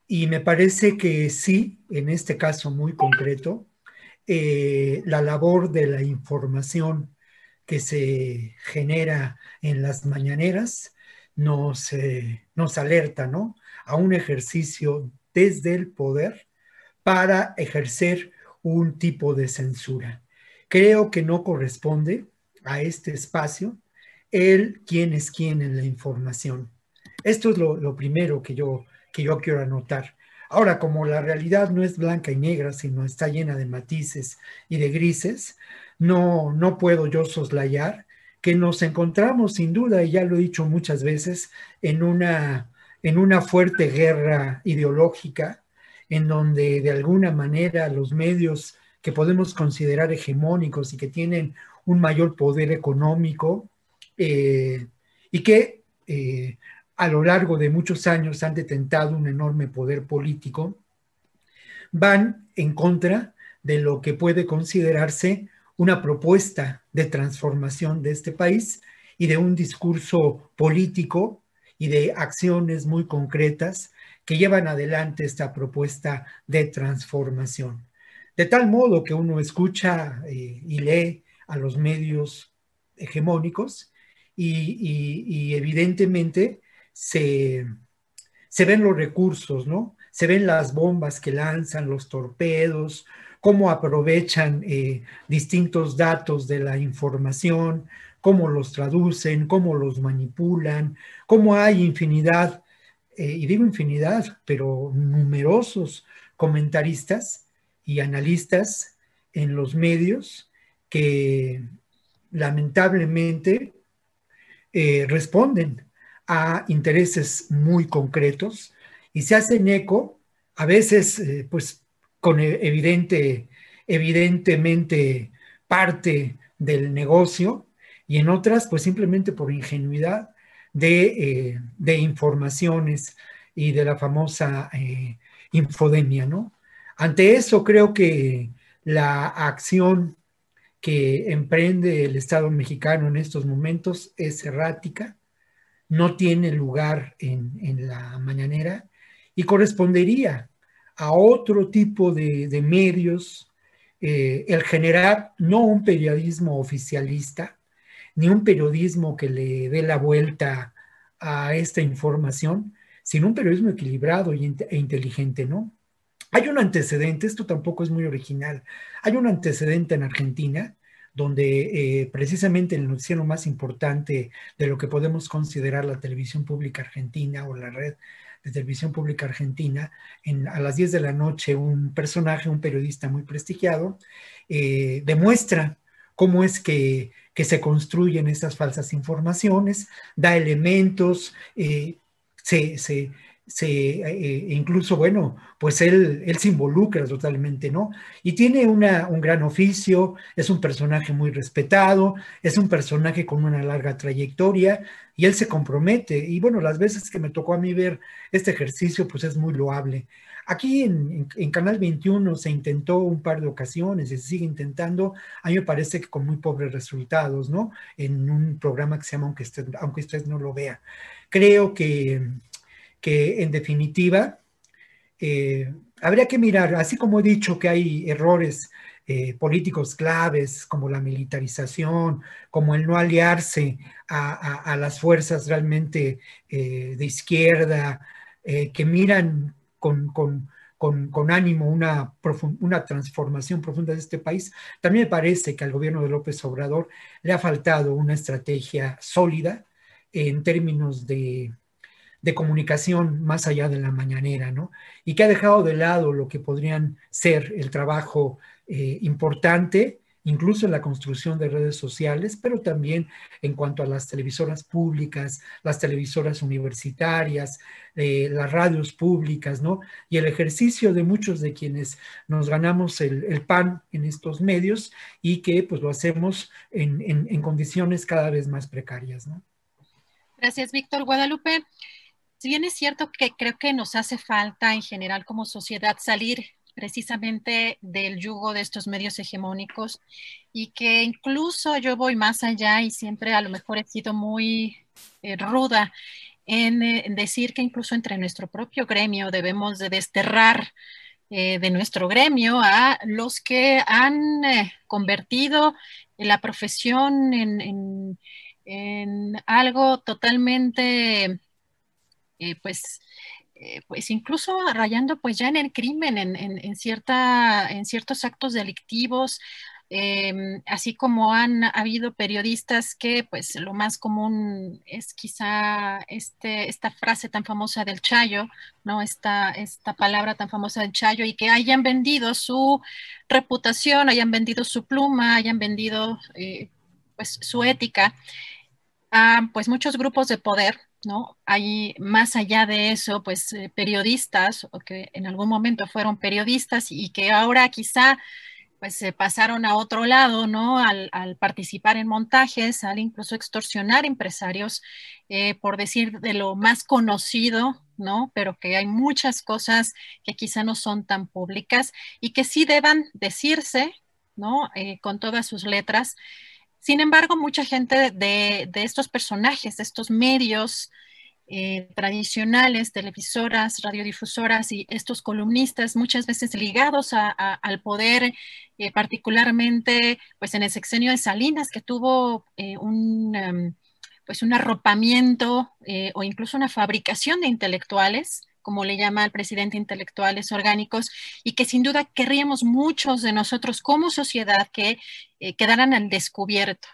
Y me parece que sí, en este caso muy concreto, eh, la labor de la información que se genera en las mañaneras nos, nos alerta ¿no? a un ejercicio desde el poder para ejercer un tipo de censura. Creo que no corresponde a este espacio el quién es quién en la información. Esto es lo, primero que yo, que yo quiero anotar. Ahora, como la realidad no es blanca y negra, sino está llena de matices y de grises, no, no puedo yo soslayar que nos encontramos sin duda, y ya lo he dicho muchas veces, en una, en una fuerte guerra ideológica, en donde de alguna manera los medios que podemos considerar hegemónicos y que tienen un mayor poder económico eh, y que eh, a lo largo de muchos años han detentado un enorme poder político, van en contra de lo que puede considerarse una propuesta de transformación de este país y de un discurso político y de acciones muy concretas que llevan adelante esta propuesta de transformación. De tal modo que uno escucha eh, y lee a los medios hegemónicos y, evidentemente se, se, ven los recursos, ¿no? Se ven las bombas que lanzan, los torpedos, cómo aprovechan eh, distintos datos de la información, cómo los traducen, cómo los manipulan, cómo hay infinidad, eh, y digo infinidad, pero numerosos comentaristas y analistas en los medios que lamentablemente eh, responden a intereses muy concretos y se hacen eco, a veces pues con e-, evidente, evidentemente parte del negocio y en otras pues simplemente por ingenuidad de, eh, informaciones y de la famosa infodemia, ¿no? Ante eso creo que la acción que emprende el Estado mexicano en estos momentos es errática, no tiene lugar en, la mañanera y correspondería a otro tipo de, medios eh, el generar no un periodismo oficialista, ni un periodismo que le dé la vuelta a esta información, sino un periodismo equilibrado e inteligente, ¿no? Hay un antecedente, esto tampoco es muy original, hay un antecedente en Argentina donde eh, precisamente el noticiero más importante de lo que podemos considerar la televisión pública argentina o la red de televisión pública argentina, a las 10 de la noche un personaje, un periodista muy prestigiado, eh, demuestra cómo es que, se construyen estas falsas informaciones, da elementos, eh, se, se, eh, incluso, bueno, pues él, él se involucra totalmente, ¿no? Y tiene una, un gran oficio, es un personaje muy respetado, es un personaje con una larga trayectoria y él se compromete. Y bueno, las veces que me tocó a mí ver este ejercicio, pues es muy loable. Aquí en, en, Canal 21 se intentó un par de ocasiones y se sigue intentando. A mí me parece que con muy pobres resultados, ¿no? En un programa que se llama Aunque usted, aunque usted no lo vea. Creo que que en definitiva eh, habría que mirar, así como he dicho que hay errores eh, políticos claves como la militarización, como el no aliarse a, las fuerzas realmente eh, de izquierda, que miran con, con, ánimo una, una transformación profunda de este país, también me parece que al gobierno de López Obrador le ha faltado una estrategia sólida en términos de de comunicación más allá de la mañanera, ¿no? Y que ha dejado de lado lo que podrían ser el trabajo eh, importante, incluso en la construcción de redes sociales, pero también en cuanto a las televisoras públicas, las televisoras universitarias, eh, las radios públicas, ¿no? Y el ejercicio de muchos de quienes nos ganamos el, pan en estos medios y que pues lo hacemos en, en condiciones cada vez más precarias, ¿no? Gracias, Víctor Guadalupe. Si bien es cierto que creo que nos hace falta en general como sociedad salir precisamente del yugo de estos medios hegemónicos y que incluso yo voy más allá y siempre a lo mejor he sido muy eh, ruda en, eh, decir que incluso entre nuestro propio gremio debemos de desterrar eh, de nuestro gremio a los que han convertido la profesión en, en algo totalmente eh, pues, eh, pues incluso rayando pues ya en el crimen, en, en, cierta, en ciertos actos delictivos, em, así como han habido periodistas que pues lo más común es quizá este, esta frase tan famosa del chayo, ¿no? Esta, esta palabra tan famosa del chayo y que hayan vendido su reputación, hayan vendido su pluma, hayan vendido eh, pues su ética a pues muchos grupos de poder ¿no? Hay más allá de eso, pues eh, periodistas o que en algún momento fueron periodistas y que ahora quizá pues se pasaron a otro lado, ¿no? Al, participar en montajes, al incluso extorsionar empresarios, eh, por decir de lo más conocido, ¿no? Pero que hay muchas cosas que quizá no son tan públicas y que sí deban decirse, ¿no? Eh, con todas sus letras. Sin embargo, mucha gente de, estos personajes, de estos medios eh, tradicionales, televisoras, radiodifusoras y estos columnistas, muchas veces ligados al poder, eh, particularmente pues en el sexenio de Salinas, que tuvo un... Em, pues un arropamiento eh, o incluso una fabricación de intelectuales, como le llama el presidente, intelectuales orgánicos, y que sin duda querríamos muchos de nosotros como sociedad que eh, quedaran al descubierto.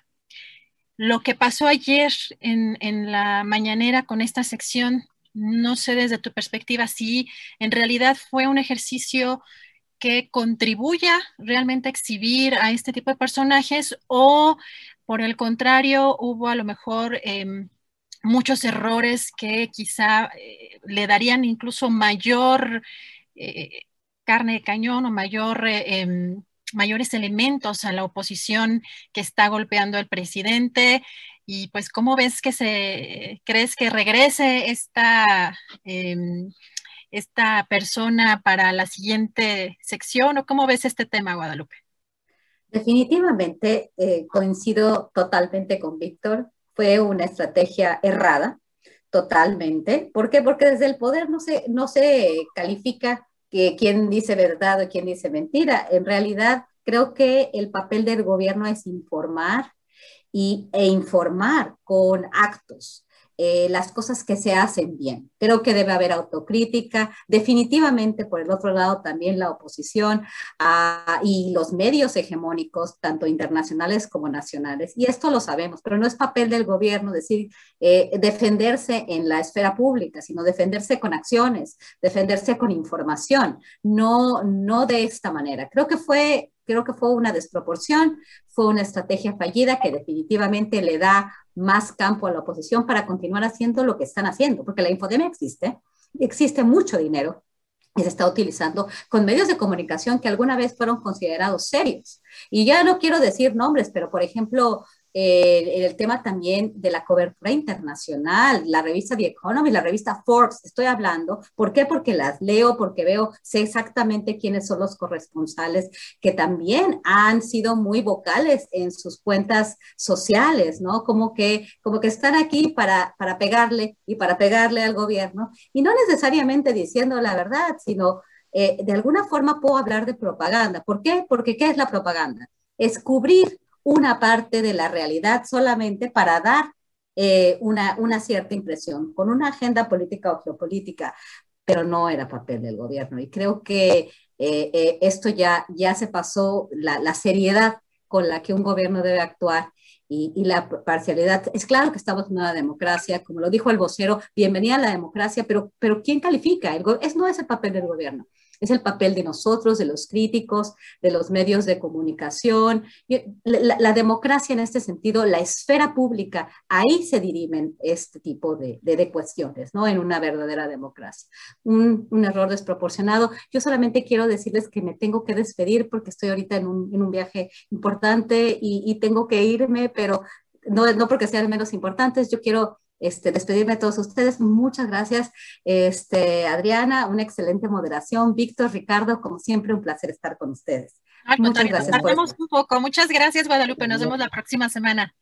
Lo que pasó ayer en, en la mañanera con esta sección, no sé desde tu perspectiva si en realidad fue un ejercicio que contribuya realmente a exhibir a este tipo de personajes o por el contrario, hubo a lo mejor em, muchos errores que quizá eh, le darían incluso mayor eh, carne de cañón o mayor, eh, em, mayores elementos a la oposición que está golpeando al presidente. Y pues, ¿cómo ves que se, crees que regrese esta, em, esta persona para la siguiente sección o cómo ves este tema, Guadalupe? Definitivamente coincido totalmente con Víctor. Fue una estrategia errada, totalmente. ¿Por qué? Porque desde el poder no se, no se califica que quién dice verdad o quién dice mentira. En realidad, creo que el papel del gobierno es informar y, e informar con actos. Eh, las cosas que se hacen bien. Creo que debe haber autocrítica, definitivamente por el otro lado también la oposición ah, y los medios hegemónicos, tanto internacionales como nacionales. Y esto lo sabemos, pero no es papel del gobierno decir eh, defenderse en la esfera pública, sino defenderse con acciones, defenderse con información, no, no de esta manera. Creo que fue creo que fue una desproporción, fue una estrategia fallida que definitivamente le da más campo a la oposición para continuar haciendo lo que están haciendo, porque la infodemia existe, existe mucho dinero y se está utilizando con medios de comunicación que alguna vez fueron considerados serios. Y ya no quiero decir nombres, pero por ejemplo, eh, el tema también de la cobertura internacional, la revista The Economy, la revista Forbes, estoy hablando. ¿Por qué? Porque las leo, porque veo, sé exactamente quiénes son los corresponsales que también han sido muy vocales en sus cuentas sociales, ¿no? Como que, como que están aquí para, para pegarle y para pegarle al gobierno y no necesariamente diciendo la verdad, sino eh, de alguna forma puedo hablar de propaganda. ¿Por qué? Porque ¿qué es la propaganda? Es cubrir una parte de la realidad solamente para dar eh, una, una cierta impresión, con una agenda política o geopolítica, pero no era papel del gobierno. Y creo que eh, eh, esto ya, ya se pasó, la, la, seriedad con la que un gobierno debe actuar y, la parcialidad. Es claro que estamos en una democracia, como lo dijo el vocero, bienvenida a la democracia, pero, pero ¿quién califica? El, es, no es el papel del gobierno es el papel de nosotros, de los críticos, de los medios de comunicación. La, democracia en este sentido, la esfera pública, ahí se dirimen este tipo de, cuestiones, ¿no? En una verdadera democracia. Un, error desproporcionado. Yo solamente quiero decirles que me tengo que despedir porque estoy ahorita en un, viaje importante y, tengo que irme, pero no, no porque sean menos importantes, yo quiero este, despedirme de todos ustedes. Muchas gracias, este, Adriana, una excelente moderación. Víctor, Ricardo, como siempre, un placer estar con ustedes. Muchas gracias. un poco. Muchas gracias, Guadalupe. Nos vemos la próxima semana.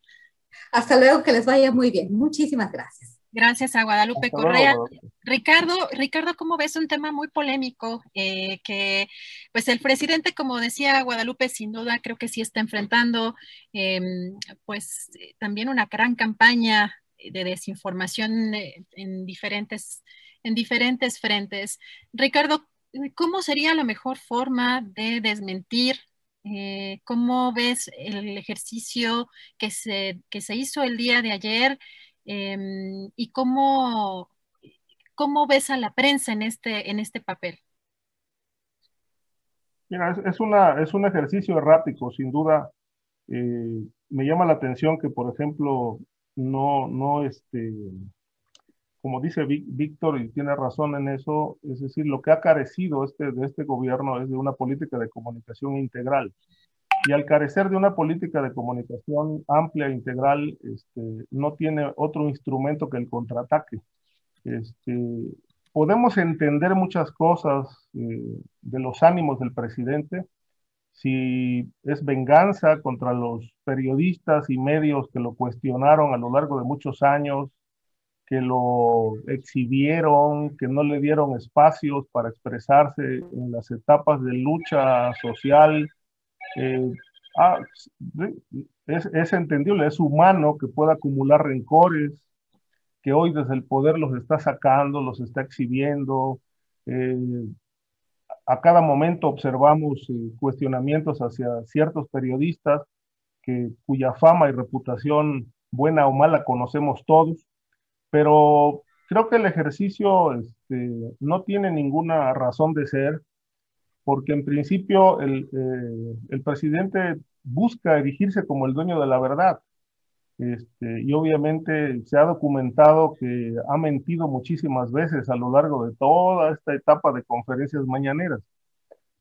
Hasta luego, que les vaya muy bien. Muchísimas gracias. Gracias a Guadalupe Correa. Ricardo, Ricardo, ¿cómo ves un tema muy polémico? Eh, que pues el presidente, como decía Guadalupe, sin duda creo que sí está enfrentando em, pues también una gran campaña de desinformación eh, en diferentes, en diferentes frentes. Ricardo, ¿cómo sería la mejor forma de desmentir? Eh, ¿Cómo ves el ejercicio que se, que se hizo el día de ayer? Em, ¿Y cómo, cómo ves a la prensa en este, en este papel? Mira, es, es un ejercicio errático, sin duda. Eh, me llama la atención que, por ejemplo, no, no, este, como dice Víctor, y tiene razón en eso, es decir, lo que ha carecido este, de este gobierno es de una política de comunicación integral. Y al carecer de una política de comunicación amplia e integral, este, no tiene otro instrumento que el contraataque. Este, podemos entender muchas cosas eh, de los ánimos del presidente, si es venganza contra los periodistas y medios que lo cuestionaron a lo largo de muchos años, que lo exhibieron, que no le dieron espacios para expresarse en las etapas de lucha social. Eh, ah, es, es, entendible, es humano que pueda acumular rencores, que hoy desde el poder los está sacando, los está exhibiendo. Eh, a cada momento observamos eh, cuestionamientos hacia ciertos periodistas que, cuya fama y reputación, buena o mala, conocemos todos, pero creo que el ejercicio este, no tiene ninguna razón de ser, porque en principio el, eh, el presidente busca erigirse como el dueño de la verdad. Este, y obviamente se ha documentado que ha mentido muchísimas veces a lo largo de toda esta etapa de conferencias mañaneras.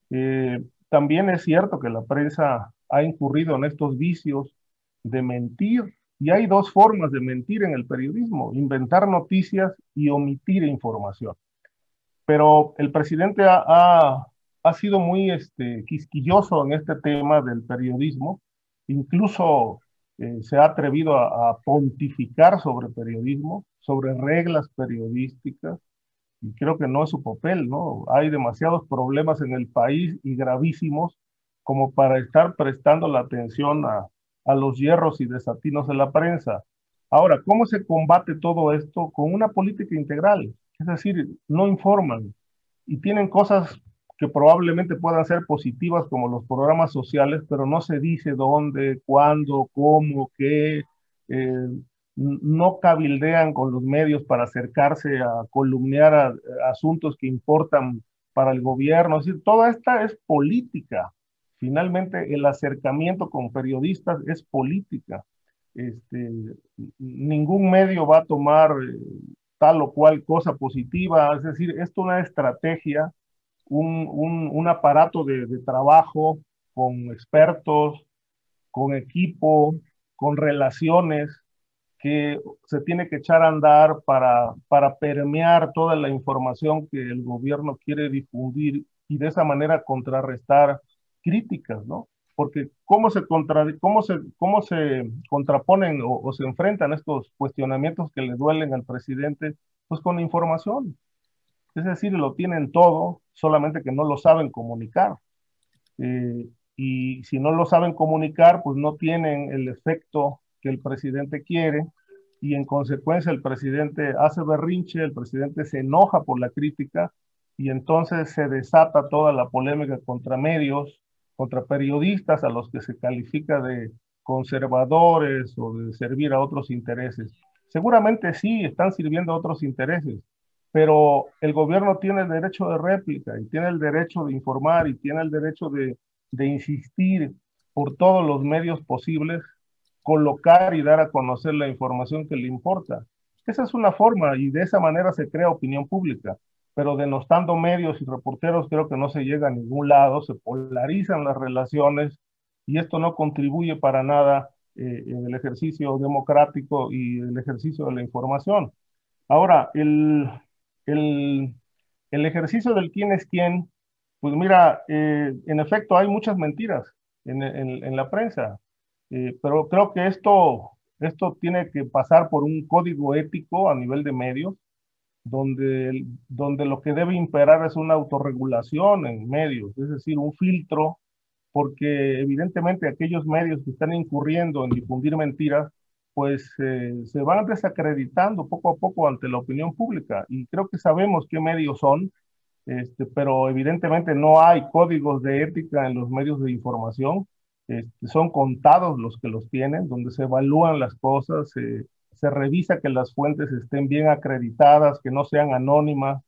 Eh, también es cierto que la prensa ha incurrido en estos vicios de mentir. Y hay dos formas de mentir en el periodismo, inventar noticias y omitir información. Pero el presidente ha, ha, sido muy este, quisquilloso en este tema del periodismo, incluso eh, se ha atrevido a, pontificar sobre periodismo, sobre reglas periodísticas, y creo que no es su papel, ¿no? Hay demasiados problemas en el país y gravísimos como para estar prestando la atención a, a los hierros y desatinos de la prensa. Ahora, ¿cómo se combate todo esto? Con una política integral, es decir, no informan y tienen cosas que probablemente puedan ser positivas como los programas sociales, pero no se dice dónde, cuándo, cómo, qué. Eh, no cabildean con los medios para acercarse a columnear asuntos que importan para el gobierno. Es decir, toda esta es política. Finalmente, el acercamiento con periodistas es política. Este, ningún medio va a tomar eh, tal o cual cosa positiva. Es decir, esto es una estrategia un, aparato de, trabajo con expertos, con equipo, con relaciones que se tiene que echar a andar para, para permear toda la información que el gobierno quiere difundir y de esa manera contrarrestar críticas, ¿no? Porque cómo se, contra, cómo se, cómo se contraponen o, o, se enfrentan estos cuestionamientos que le duelen al presidente, pues con información. Es decir, lo tienen todo, solamente que no lo saben comunicar. Eh, y si no lo saben comunicar, pues no tienen el efecto que el presidente quiere y en consecuencia el presidente hace berrinche, el presidente se enoja por la crítica y entonces se desata toda la polémica contra medios, contra periodistas a los que se califica de conservadores o de servir a otros intereses. Seguramente sí, están sirviendo a otros intereses, pero el gobierno tiene el derecho de réplica y tiene el derecho de informar y tiene el derecho de, de insistir por todos los medios posibles, colocar y dar a conocer la información que le importa. Esa es una forma y de esa manera se crea opinión pública, pero denostando medios y reporteros creo que no se llega a ningún lado, se polarizan las relaciones y esto no contribuye para nada eh, en el ejercicio democrático y el ejercicio de la información. Ahora, el, el, el ejercicio del quién es quién, pues mira, eh, en efecto hay muchas mentiras en, en, la prensa, eh, pero creo que esto, esto tiene que pasar por un código ético a nivel de medios, donde, donde lo que debe imperar es una autorregulación en medios, es decir, un filtro, porque evidentemente aquellos medios que están incurriendo en difundir mentiras, pues eh, se van desacreditando poco a poco ante la opinión pública. Y creo que sabemos qué medios son, este, pero evidentemente no hay códigos de ética en los medios de información, este, son contados los que los tienen, donde se evalúan las cosas, se revisa que las fuentes estén bien acreditadas, que no sean anónimas,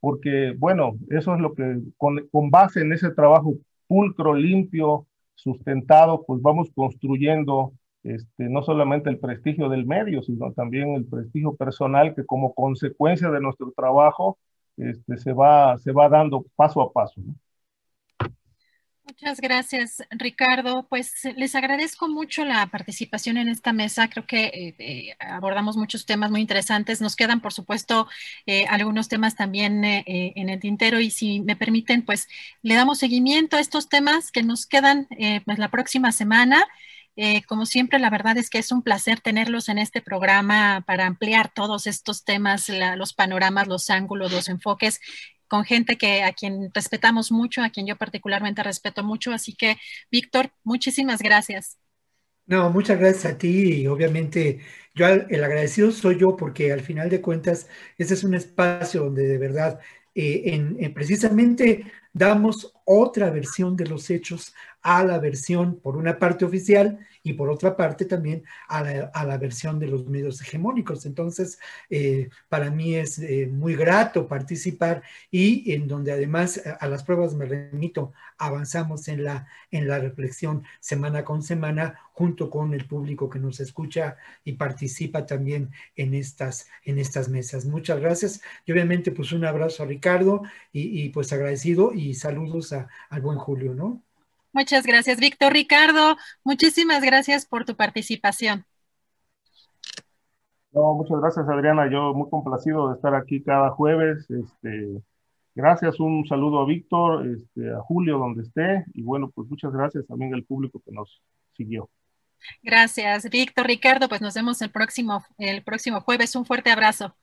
porque bueno, eso es lo que con, con base en ese trabajo pulcro, limpio, sustentado, pues vamos construyendo este, no solamente el prestigio del medio, sino también el prestigio personal que como consecuencia de nuestro trabajo este, se, va, se va dando paso a paso. Muchas gracias, Ricardo. Pues les agradezco mucho la participación en esta mesa. Creo que eh, eh, abordamos muchos temas muy interesantes. Nos quedan, por supuesto, eh, algunos temas también en el tintero y si me permiten, pues le damos seguimiento a estos temas que nos quedan pues la próxima semana. Como siempre, la verdad es que es un placer tenerlos en este programa para ampliar todos estos temas, los panoramas, los ángulos, los enfoques con gente que a quien respetamos mucho, a quien yo particularmente respeto mucho. Así que, Víctor, muchísimas gracias. No, muchas gracias a ti y obviamente yo el agradecido soy yo porque al final de cuentas este es un espacio donde de verdad eh, en, precisamente damos otra versión de los hechos a la versión, por una parte oficial y por otra parte también a la, versión de los medios hegemónicos. Entonces, eh, para mí es eh, muy grato participar y en donde además a, las pruebas me remito, avanzamos en la, en la reflexión semana con semana junto con el público que nos escucha y participa también en estas, en estas mesas. Muchas gracias y obviamente pues un abrazo a Ricardo y, y pues agradecido y saludos a, al buen Julio, ¿no? Muchas gracias, Víctor. Ricardo, muchísimas gracias por tu participación. No, muchas gracias, Adriana. Yo muy complacido de estar aquí cada jueves. Este, gracias, un saludo a Víctor, este, a Julio, donde esté. Y bueno, pues muchas gracias también al público que nos siguió. Gracias, Víctor. Ricardo, pues nos vemos el próximo, el próximo jueves. Un fuerte abrazo.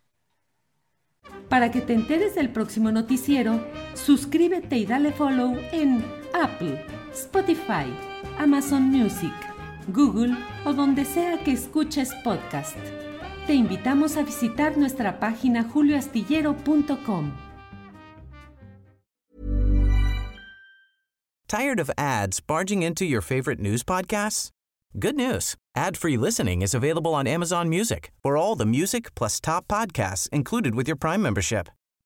Para que te enteres del próximo noticiero, suscríbete y dale follow en Apple, Spotify, Amazon Music, Google o donde sea que escuches podcast. Te invitamos a visitar nuestra página julioastillero.com. Tired of ads barging into your favorite news podcasts? Good news. Ad-free listening is available on Amazon Music. For all the music plus top podcasts included with your Prime membership.